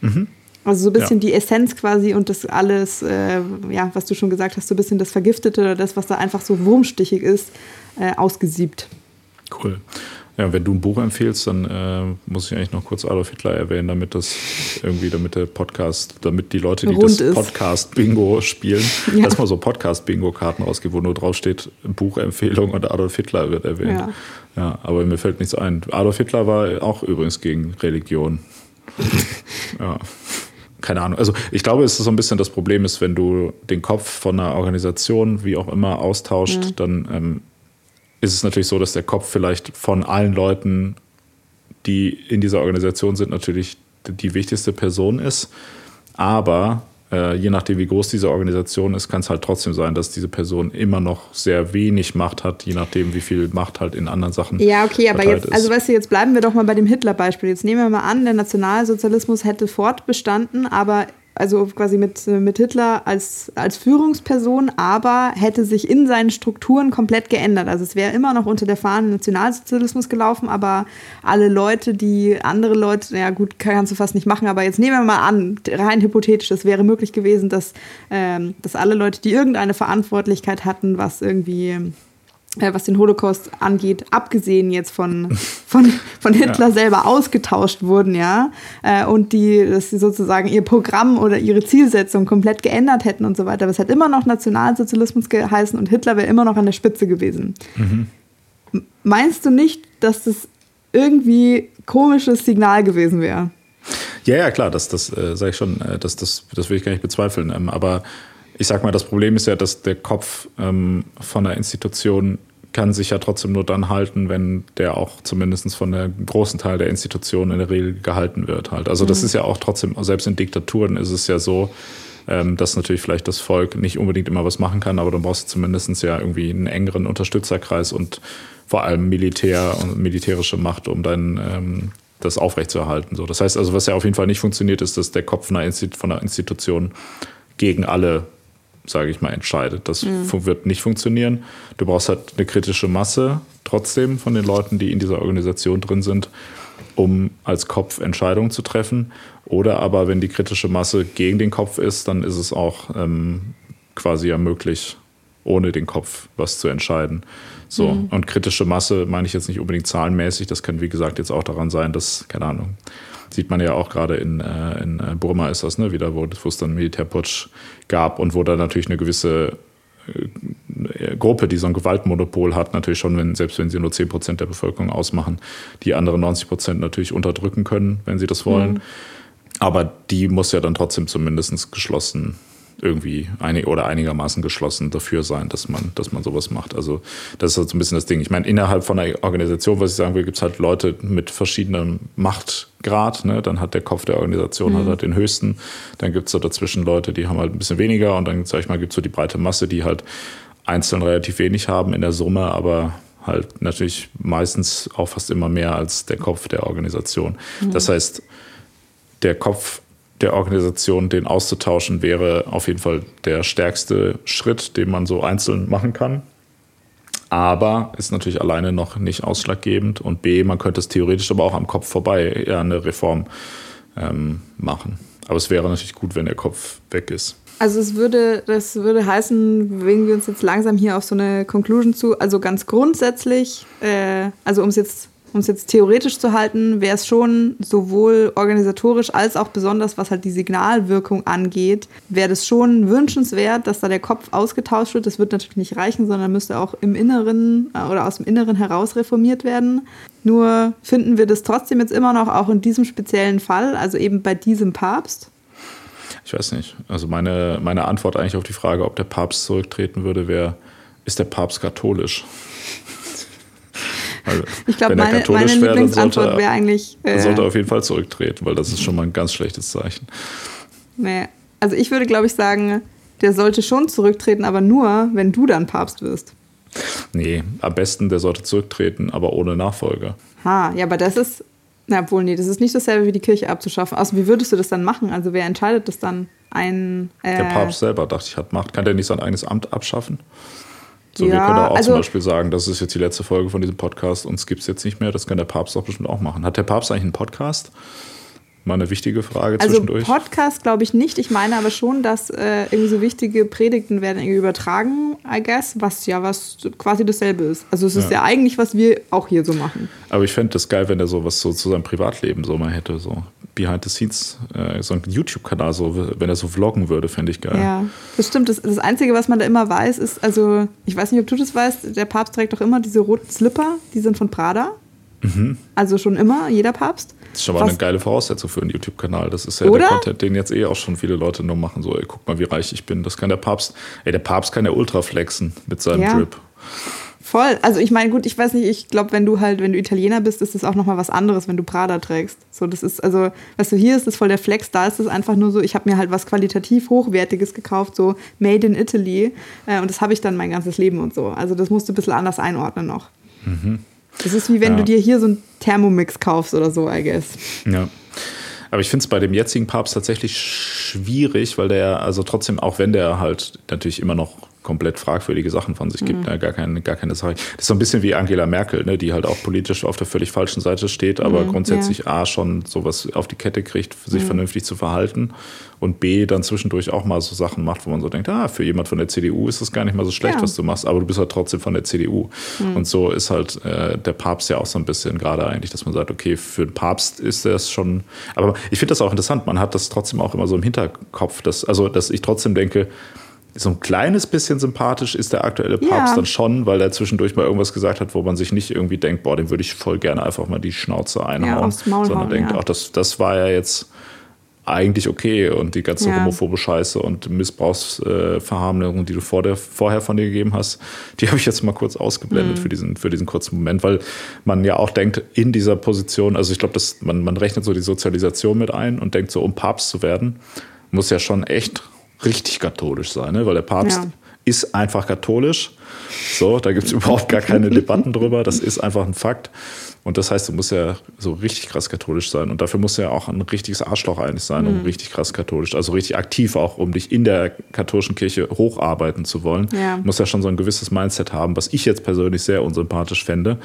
Mhm. Also so ein bisschen ja. die Essenz quasi und das alles, äh, ja, was du schon gesagt hast, so ein bisschen das Vergiftete oder das, was da einfach so wurmstichig ist, äh, ausgesiebt. Cool. Ja, wenn du ein Buch empfehlst, dann äh, muss ich eigentlich noch kurz Adolf Hitler erwähnen, damit das irgendwie, damit der Podcast, damit die Leute, die Rund das Podcast-Bingo spielen, ja. erstmal so Podcast-Bingo-Karten rausgeben, wo nur draufsteht, Buchempfehlung und Adolf Hitler wird erwähnt. Ja. ja, aber mir fällt nichts ein. Adolf Hitler war auch übrigens gegen Religion. ja keine Ahnung. Also ich glaube, es ist so ein bisschen das Problem ist, wenn du den Kopf von einer Organisation, wie auch immer, austauscht, mhm. dann ähm, ist es natürlich so, dass der Kopf vielleicht von allen Leuten, die in dieser Organisation sind, natürlich die wichtigste Person ist. Aber äh, je nachdem, wie groß diese Organisation ist, kann es halt trotzdem sein, dass diese Person immer noch sehr wenig Macht hat, je nachdem, wie viel Macht halt in anderen Sachen. Ja, okay, aber jetzt, ist. also weißt du, jetzt bleiben wir doch mal bei dem Hitler-Beispiel. Jetzt nehmen wir mal an, der Nationalsozialismus hätte fortbestanden, aber also quasi mit, mit Hitler als, als Führungsperson, aber hätte sich in seinen Strukturen komplett geändert. Also es wäre immer noch unter der Fahne Nationalsozialismus gelaufen, aber alle Leute, die andere Leute, ja gut, kannst du fast nicht machen, aber jetzt nehmen wir mal an, rein hypothetisch, es wäre möglich gewesen, dass, ähm, dass alle Leute, die irgendeine Verantwortlichkeit hatten, was irgendwie was den Holocaust angeht, abgesehen jetzt von, von, von Hitler ja. selber ausgetauscht wurden, ja, äh, und die, dass sie sozusagen ihr Programm oder ihre Zielsetzung komplett geändert hätten und so weiter. Aber es hat immer noch Nationalsozialismus geheißen und Hitler wäre immer noch an der Spitze gewesen. Mhm. Meinst du nicht, dass das irgendwie komisches Signal gewesen wäre? Ja, ja, klar, das, das äh, sage ich schon, äh, das, das, das will ich gar nicht bezweifeln. Ähm, aber ich sag mal, das Problem ist ja, dass der Kopf ähm, von der Institution kann sich ja trotzdem nur dann halten, wenn der auch zumindest von der großen Teil der Institution in der Regel gehalten wird. Halt. Also das mhm. ist ja auch trotzdem, selbst in Diktaturen ist es ja so, ähm, dass natürlich vielleicht das Volk nicht unbedingt immer was machen kann, aber dann brauchst du zumindest ja irgendwie einen engeren Unterstützerkreis und vor allem Militär und militärische Macht, um dann ähm, das aufrechtzuerhalten. So. Das heißt also, was ja auf jeden Fall nicht funktioniert, ist, dass der Kopf von einer Institution gegen alle sage ich mal, entscheidet. Das mhm. wird nicht funktionieren. Du brauchst halt eine kritische Masse trotzdem von den Leuten, die in dieser Organisation drin sind, um als Kopf Entscheidungen zu treffen. Oder aber, wenn die kritische Masse gegen den Kopf ist, dann ist es auch ähm, quasi ja möglich, ohne den Kopf was zu entscheiden. So, mhm. und kritische Masse meine ich jetzt nicht unbedingt zahlenmäßig. Das kann, wie gesagt, jetzt auch daran sein, dass, keine Ahnung, Sieht man ja auch gerade in, äh, in äh, Burma ist das, ne, wieder, wo, wo es dann Militärputsch gab und wo da natürlich eine gewisse äh, Gruppe, die so ein Gewaltmonopol hat, natürlich schon, wenn, selbst wenn sie nur 10 Prozent der Bevölkerung ausmachen, die anderen 90 Prozent natürlich unterdrücken können, wenn sie das wollen. Mhm. Aber die muss ja dann trotzdem zumindest geschlossen irgendwie einig oder einigermaßen geschlossen dafür sein, dass man, dass man sowas macht. Also das ist halt so ein bisschen das Ding. Ich meine, innerhalb von einer Organisation, was ich sagen will, gibt es halt Leute mit verschiedenem Machtgrad. Ne? Dann hat der Kopf der Organisation mhm. halt den höchsten. Dann gibt es so dazwischen Leute, die haben halt ein bisschen weniger. Und dann, sag ich mal, gibt es so die breite Masse, die halt einzeln relativ wenig haben in der Summe, aber halt natürlich meistens auch fast immer mehr als der Kopf der Organisation. Mhm. Das heißt, der Kopf der Organisation, den auszutauschen, wäre auf jeden Fall der stärkste Schritt, den man so einzeln machen kann. Aber ist natürlich alleine noch nicht ausschlaggebend. Und B, man könnte es theoretisch aber auch am Kopf vorbei ja eine Reform ähm, machen. Aber es wäre natürlich gut, wenn der Kopf weg ist. Also es würde, das würde heißen, bewegen wir uns jetzt langsam hier auf so eine Conclusion zu. Also ganz grundsätzlich, äh, also um es jetzt um es jetzt theoretisch zu halten, wäre es schon sowohl organisatorisch als auch besonders, was halt die Signalwirkung angeht, wäre es schon wünschenswert, dass da der Kopf ausgetauscht wird. Das wird natürlich nicht reichen, sondern müsste auch im Inneren äh, oder aus dem Inneren heraus reformiert werden. Nur finden wir das trotzdem jetzt immer noch auch in diesem speziellen Fall, also eben bei diesem Papst. Ich weiß nicht. Also meine, meine Antwort eigentlich auf die Frage, ob der Papst zurücktreten würde, wäre, ist der Papst katholisch? Also, ich glaube, meine, meine Lieblingsantwort wäre eigentlich. Äh, sollte auf jeden Fall zurücktreten, weil das ist schon mal ein ganz schlechtes Zeichen. Nee. Also ich würde, glaube ich, sagen, der sollte schon zurücktreten, aber nur, wenn du dann Papst wirst. Nee, am besten, der sollte zurücktreten, aber ohne Nachfolger. Ha, ja, aber das ist. Na wohl, nee, das ist nicht dasselbe wie die Kirche abzuschaffen. Also, wie würdest du das dann machen? Also, wer entscheidet das dann? Ein. Äh, der Papst selber, dachte ich, hat Macht. Kann der nicht sein eigenes Amt abschaffen? So, ja, wir können auch also, zum Beispiel sagen, das ist jetzt die letzte Folge von diesem Podcast, uns gibt es jetzt nicht mehr. Das kann der Papst doch bestimmt auch machen. Hat der Papst eigentlich einen Podcast? Mal eine wichtige Frage also zwischendurch. Podcast glaube ich nicht. Ich meine aber schon, dass äh, irgendwie so wichtige Predigten werden irgendwie übertragen, I guess, was ja was quasi dasselbe ist. Also es ist ja, ja eigentlich, was wir auch hier so machen. Aber ich fände das geil, wenn er sowas so zu seinem Privatleben so mal hätte, so Behind the Scenes, äh, so ein YouTube-Kanal, so, wenn er so vloggen würde, fände ich geil. Ja, das stimmt. Das, das Einzige, was man da immer weiß, ist, also ich weiß nicht, ob du das weißt, der Papst trägt doch immer diese roten Slipper, die sind von Prada. Mhm. Also schon immer, jeder Papst. Das ist schon mal Was? eine geile Voraussetzung für einen YouTube-Kanal. Das ist ja Oder? der Content, den jetzt eh auch schon viele Leute nur machen. So, ey, guck mal, wie reich ich bin. Das kann der Papst. Ey, der Papst kann ja ultra flexen mit seinem ja. Drip. Voll. Also ich meine, gut, ich weiß nicht, ich glaube, wenn du halt, wenn du Italiener bist, ist das auch nochmal was anderes, wenn du Prada trägst. So, das ist, also, weißt du, hier ist das voll der Flex, da ist es einfach nur so, ich habe mir halt was qualitativ Hochwertiges gekauft, so Made in Italy. Äh, und das habe ich dann mein ganzes Leben und so. Also das musst du ein bisschen anders einordnen noch. Mhm. Das ist wie wenn ja. du dir hier so einen Thermomix kaufst oder so, I guess. Ja. Aber ich finde es bei dem jetzigen Papst tatsächlich schwierig, weil der, also trotzdem, auch wenn der halt natürlich immer noch komplett fragwürdige Sachen von sich gibt, mhm. ne? gar, keine, gar keine Sache. Das ist so ein bisschen wie Angela Merkel, ne? die halt auch politisch auf der völlig falschen Seite steht, aber mhm, grundsätzlich ja. A schon sowas auf die Kette kriegt, sich mhm. vernünftig zu verhalten und B dann zwischendurch auch mal so Sachen macht, wo man so denkt, ah, für jemand von der CDU ist das gar nicht mal so schlecht, ja. was du machst, aber du bist halt trotzdem von der CDU. Mhm. Und so ist halt äh, der Papst ja auch so ein bisschen gerade eigentlich, dass man sagt, okay, für den Papst ist das schon, aber ich finde das auch interessant, man hat das trotzdem auch immer so im Hinterkopf, dass, also dass ich trotzdem denke, so ein kleines bisschen sympathisch ist der aktuelle Papst ja. dann schon, weil er zwischendurch mal irgendwas gesagt hat, wo man sich nicht irgendwie denkt, boah, dem würde ich voll gerne einfach mal die Schnauze einhauen, ja, sondern hauen, denkt, ja. ach, das, das war ja jetzt eigentlich okay und die ganze ja. homophobe Scheiße und Missbrauchsverharmlung, die du vor der, vorher von dir gegeben hast, die habe ich jetzt mal kurz ausgeblendet mhm. für, diesen, für diesen kurzen Moment, weil man ja auch denkt, in dieser Position, also ich glaube, man, man rechnet so die Sozialisation mit ein und denkt so, um Papst zu werden, muss ja schon echt richtig katholisch sein, ne? weil der Papst ja. ist einfach katholisch. So, da gibt es überhaupt gar keine Debatten drüber. Das ist einfach ein Fakt. Und das heißt, du musst ja so richtig krass katholisch sein. Und dafür musst du ja auch ein richtiges Arschloch eigentlich sein, um mhm. richtig krass katholisch, also richtig aktiv auch, um dich in der katholischen Kirche hocharbeiten zu wollen. Ja. Du musst ja schon so ein gewisses Mindset haben, was ich jetzt persönlich sehr unsympathisch fände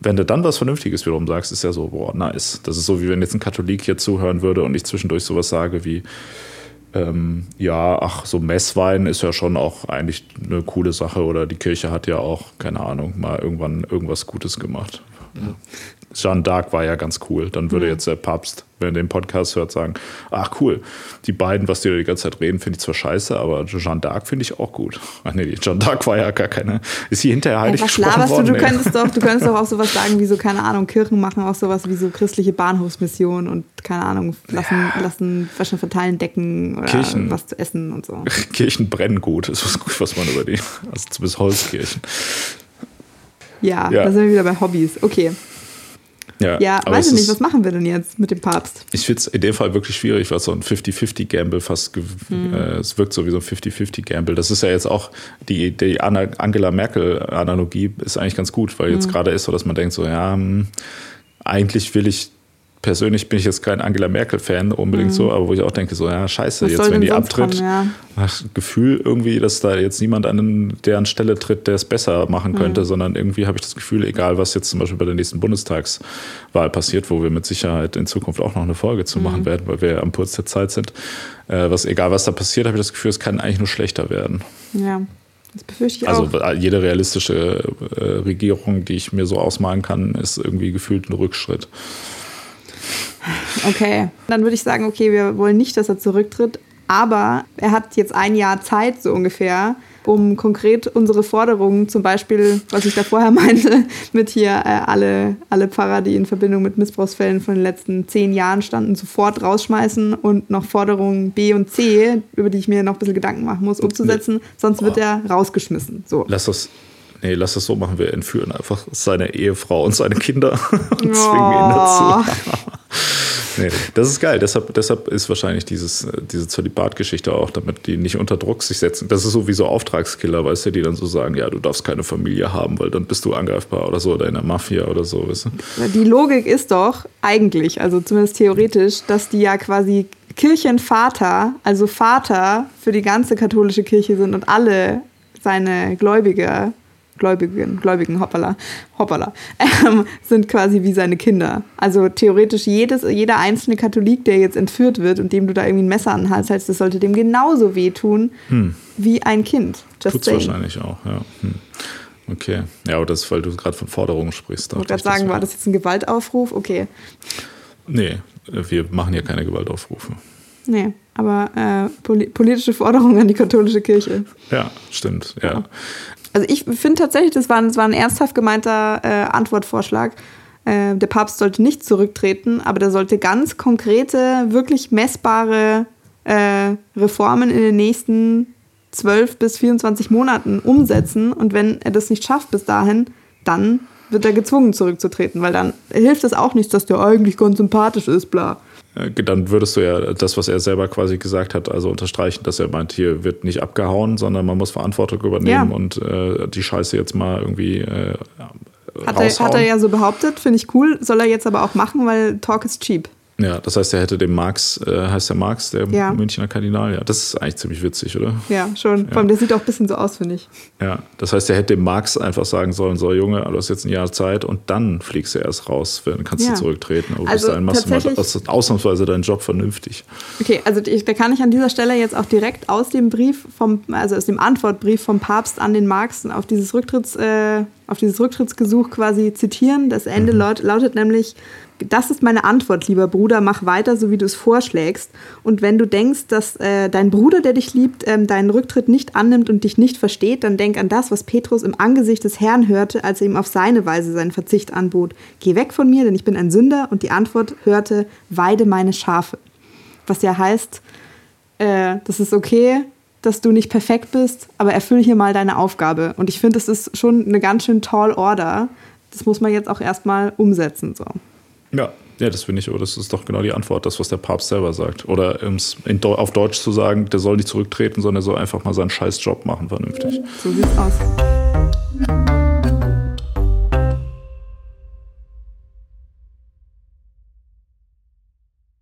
wenn du dann was Vernünftiges wiederum sagst, ist ja so, boah, nice. Das ist so, wie wenn jetzt ein Katholik hier zuhören würde und ich zwischendurch sowas sage wie, ähm, ja, ach, so Messwein ist ja schon auch eigentlich eine coole Sache oder die Kirche hat ja auch, keine Ahnung, mal irgendwann irgendwas Gutes gemacht. Ja. Jeanne d'Arc war ja ganz cool. Dann würde ja. jetzt der Papst, wenn er den Podcast hört, sagen: Ach cool, die beiden, was die da die ganze Zeit reden, finde ich zwar scheiße, aber Jeanne d'Arc finde ich auch gut. Ach nee, Jeanne d'Arc war ja gar keine. Ist sie hinterher heilig ja, was gesprochen worden? Du, du, könntest doch, du könntest doch auch sowas sagen wie so, keine Ahnung, Kirchen machen auch sowas wie so christliche Bahnhofsmission und keine Ahnung, lassen, ja. lassen Waschen verteilen, decken oder Kirchen, was zu essen und so. Kirchen brennen gut, ist was gut, was man über die, also zumindest Holzkirchen. Ja, ja, da sind wir wieder bei Hobbys. Okay. Ja, ja weiß ich nicht, was machen wir denn jetzt mit dem Papst? Ich finde es in dem Fall wirklich schwierig, weil so ein 50-50-Gamble fast, mhm. äh, es wirkt so wie so ein 50-50-Gamble. Das ist ja jetzt auch, die, die Angela Merkel-Analogie ist eigentlich ganz gut, weil jetzt mhm. gerade ist so, dass man denkt so, ja, hm, eigentlich will ich persönlich bin ich jetzt kein Angela Merkel-Fan unbedingt mhm. so, aber wo ich auch denke, so, ja, scheiße, Was jetzt wenn die abtritt, kommen, ja. Gefühl irgendwie, dass da jetzt niemand an deren Stelle tritt, der es besser machen mhm. könnte, mhm. sondern irgendwie habe ich das Gefühl, egal was jetzt zum Beispiel bei der nächsten Bundestagswahl passiert, wo wir mit Sicherheit in Zukunft auch noch eine Folge zu mhm. machen werden, weil wir am Puls der Zeit sind, äh, was egal was da passiert, habe ich das Gefühl, es kann eigentlich nur schlechter werden. Ja. Das befürchte ich also auch. Also jede realistische äh, Regierung, die ich mir so ausmalen kann, ist irgendwie gefühlt ein Rückschritt. Okay, dann würde ich sagen, okay, wir wollen nicht, dass er zurücktritt, aber er hat jetzt ein Jahr Zeit so ungefähr, um konkret unsere Forderungen, zum Beispiel, was ich da vorher meinte, mit hier äh, alle, alle Pfarrer, die in Verbindung mit Missbrauchsfällen von den letzten zehn Jahren standen, sofort rausschmeißen und noch Forderungen B und C, über die ich mir noch ein bisschen Gedanken machen muss, umzusetzen, sonst wird er rausgeschmissen. So. Lass das nee, lass das so machen, wir entführen einfach seine Ehefrau und seine Kinder und oh. zwingen ihn dazu. Nee, das ist geil. Deshalb, deshalb ist wahrscheinlich dieses, diese Zölibat-Geschichte auch, damit die nicht unter Druck sich setzen. Das ist so wie so Auftragskiller, weißt du, die dann so sagen, ja, du darfst keine Familie haben, weil dann bist du angreifbar oder so oder in der Mafia oder so, weißt du? Die Logik ist doch eigentlich, also zumindest theoretisch, dass die ja quasi Kirchenvater, also Vater für die ganze katholische Kirche sind und alle seine Gläubige Gläubigen, Gläubigen, hoppala, hoppala, ähm, sind quasi wie seine Kinder. Also theoretisch jedes, jeder einzelne Katholik, der jetzt entführt wird und dem du da irgendwie ein Messer an den Hals hältst, das sollte dem genauso wehtun hm. wie ein Kind. Just Tut's saying. wahrscheinlich auch, ja. Hm. Okay. Ja, aber das ist, weil du gerade von Forderungen sprichst. Ich wollte gerade sagen, war das jetzt ein Gewaltaufruf? Okay. Nee, wir machen ja keine Gewaltaufrufe. Nee, aber äh, poli politische Forderungen an die katholische Kirche. Ja, stimmt, ja. ja. Also ich finde tatsächlich, das war, das war ein ernsthaft gemeinter äh, Antwortvorschlag. Äh, der Papst sollte nicht zurücktreten, aber der sollte ganz konkrete, wirklich messbare äh, Reformen in den nächsten 12 bis 24 Monaten umsetzen. Und wenn er das nicht schafft bis dahin, dann wird er gezwungen zurückzutreten, weil dann hilft es auch nichts, dass der eigentlich ganz sympathisch ist, bla. Äh, dann würdest du ja das, was er selber quasi gesagt hat, also unterstreichen, dass er meint, hier wird nicht abgehauen, sondern man muss Verantwortung übernehmen ja. und äh, die Scheiße jetzt mal irgendwie äh, hat er, hat er ja so behauptet, finde ich cool, soll er jetzt aber auch machen, weil Talk is cheap. Ja, das heißt, er hätte dem Marx, äh, heißt der Marx, der ja. Münchner Kardinal, ja, das ist eigentlich ziemlich witzig, oder? Ja, schon. Ja. Vor allem, der sieht auch ein bisschen so aus, finde ich. Ja, das heißt, er hätte dem Marx einfach sagen sollen, so Junge, du hast jetzt ein Jahr Zeit und dann fliegst du erst raus, dann kannst ja. du zurücktreten. Aber also bis dahin machst du mal ausnahmsweise deinen Job vernünftig. Okay, also ich, da kann ich an dieser Stelle jetzt auch direkt aus dem Brief vom, also aus dem Antwortbrief vom Papst an den Marx auf dieses Rücktritts, äh, auf dieses Rücktrittsgesuch quasi zitieren. Das Ende mhm. laut, lautet nämlich, das ist meine Antwort, lieber Bruder, mach weiter, so wie du es vorschlägst. Und wenn du denkst, dass äh, dein Bruder, der dich liebt, ähm, deinen Rücktritt nicht annimmt und dich nicht versteht, dann denk an das, was Petrus im Angesicht des Herrn hörte, als er ihm auf seine Weise seinen Verzicht anbot. Geh weg von mir, denn ich bin ein Sünder. Und die Antwort hörte, weide meine Schafe. Was ja heißt, äh, das ist okay, dass du nicht perfekt bist, aber erfülle hier mal deine Aufgabe. Und ich finde, es ist schon eine ganz schön tall Order. Das muss man jetzt auch erstmal umsetzen. So. Ja, ja, das finde ich, aber das ist doch genau die Antwort, das, was der Papst selber sagt. Oder in, auf Deutsch zu sagen, der soll nicht zurücktreten, sondern er soll einfach mal seinen Scheißjob machen, vernünftig. So sieht's aus.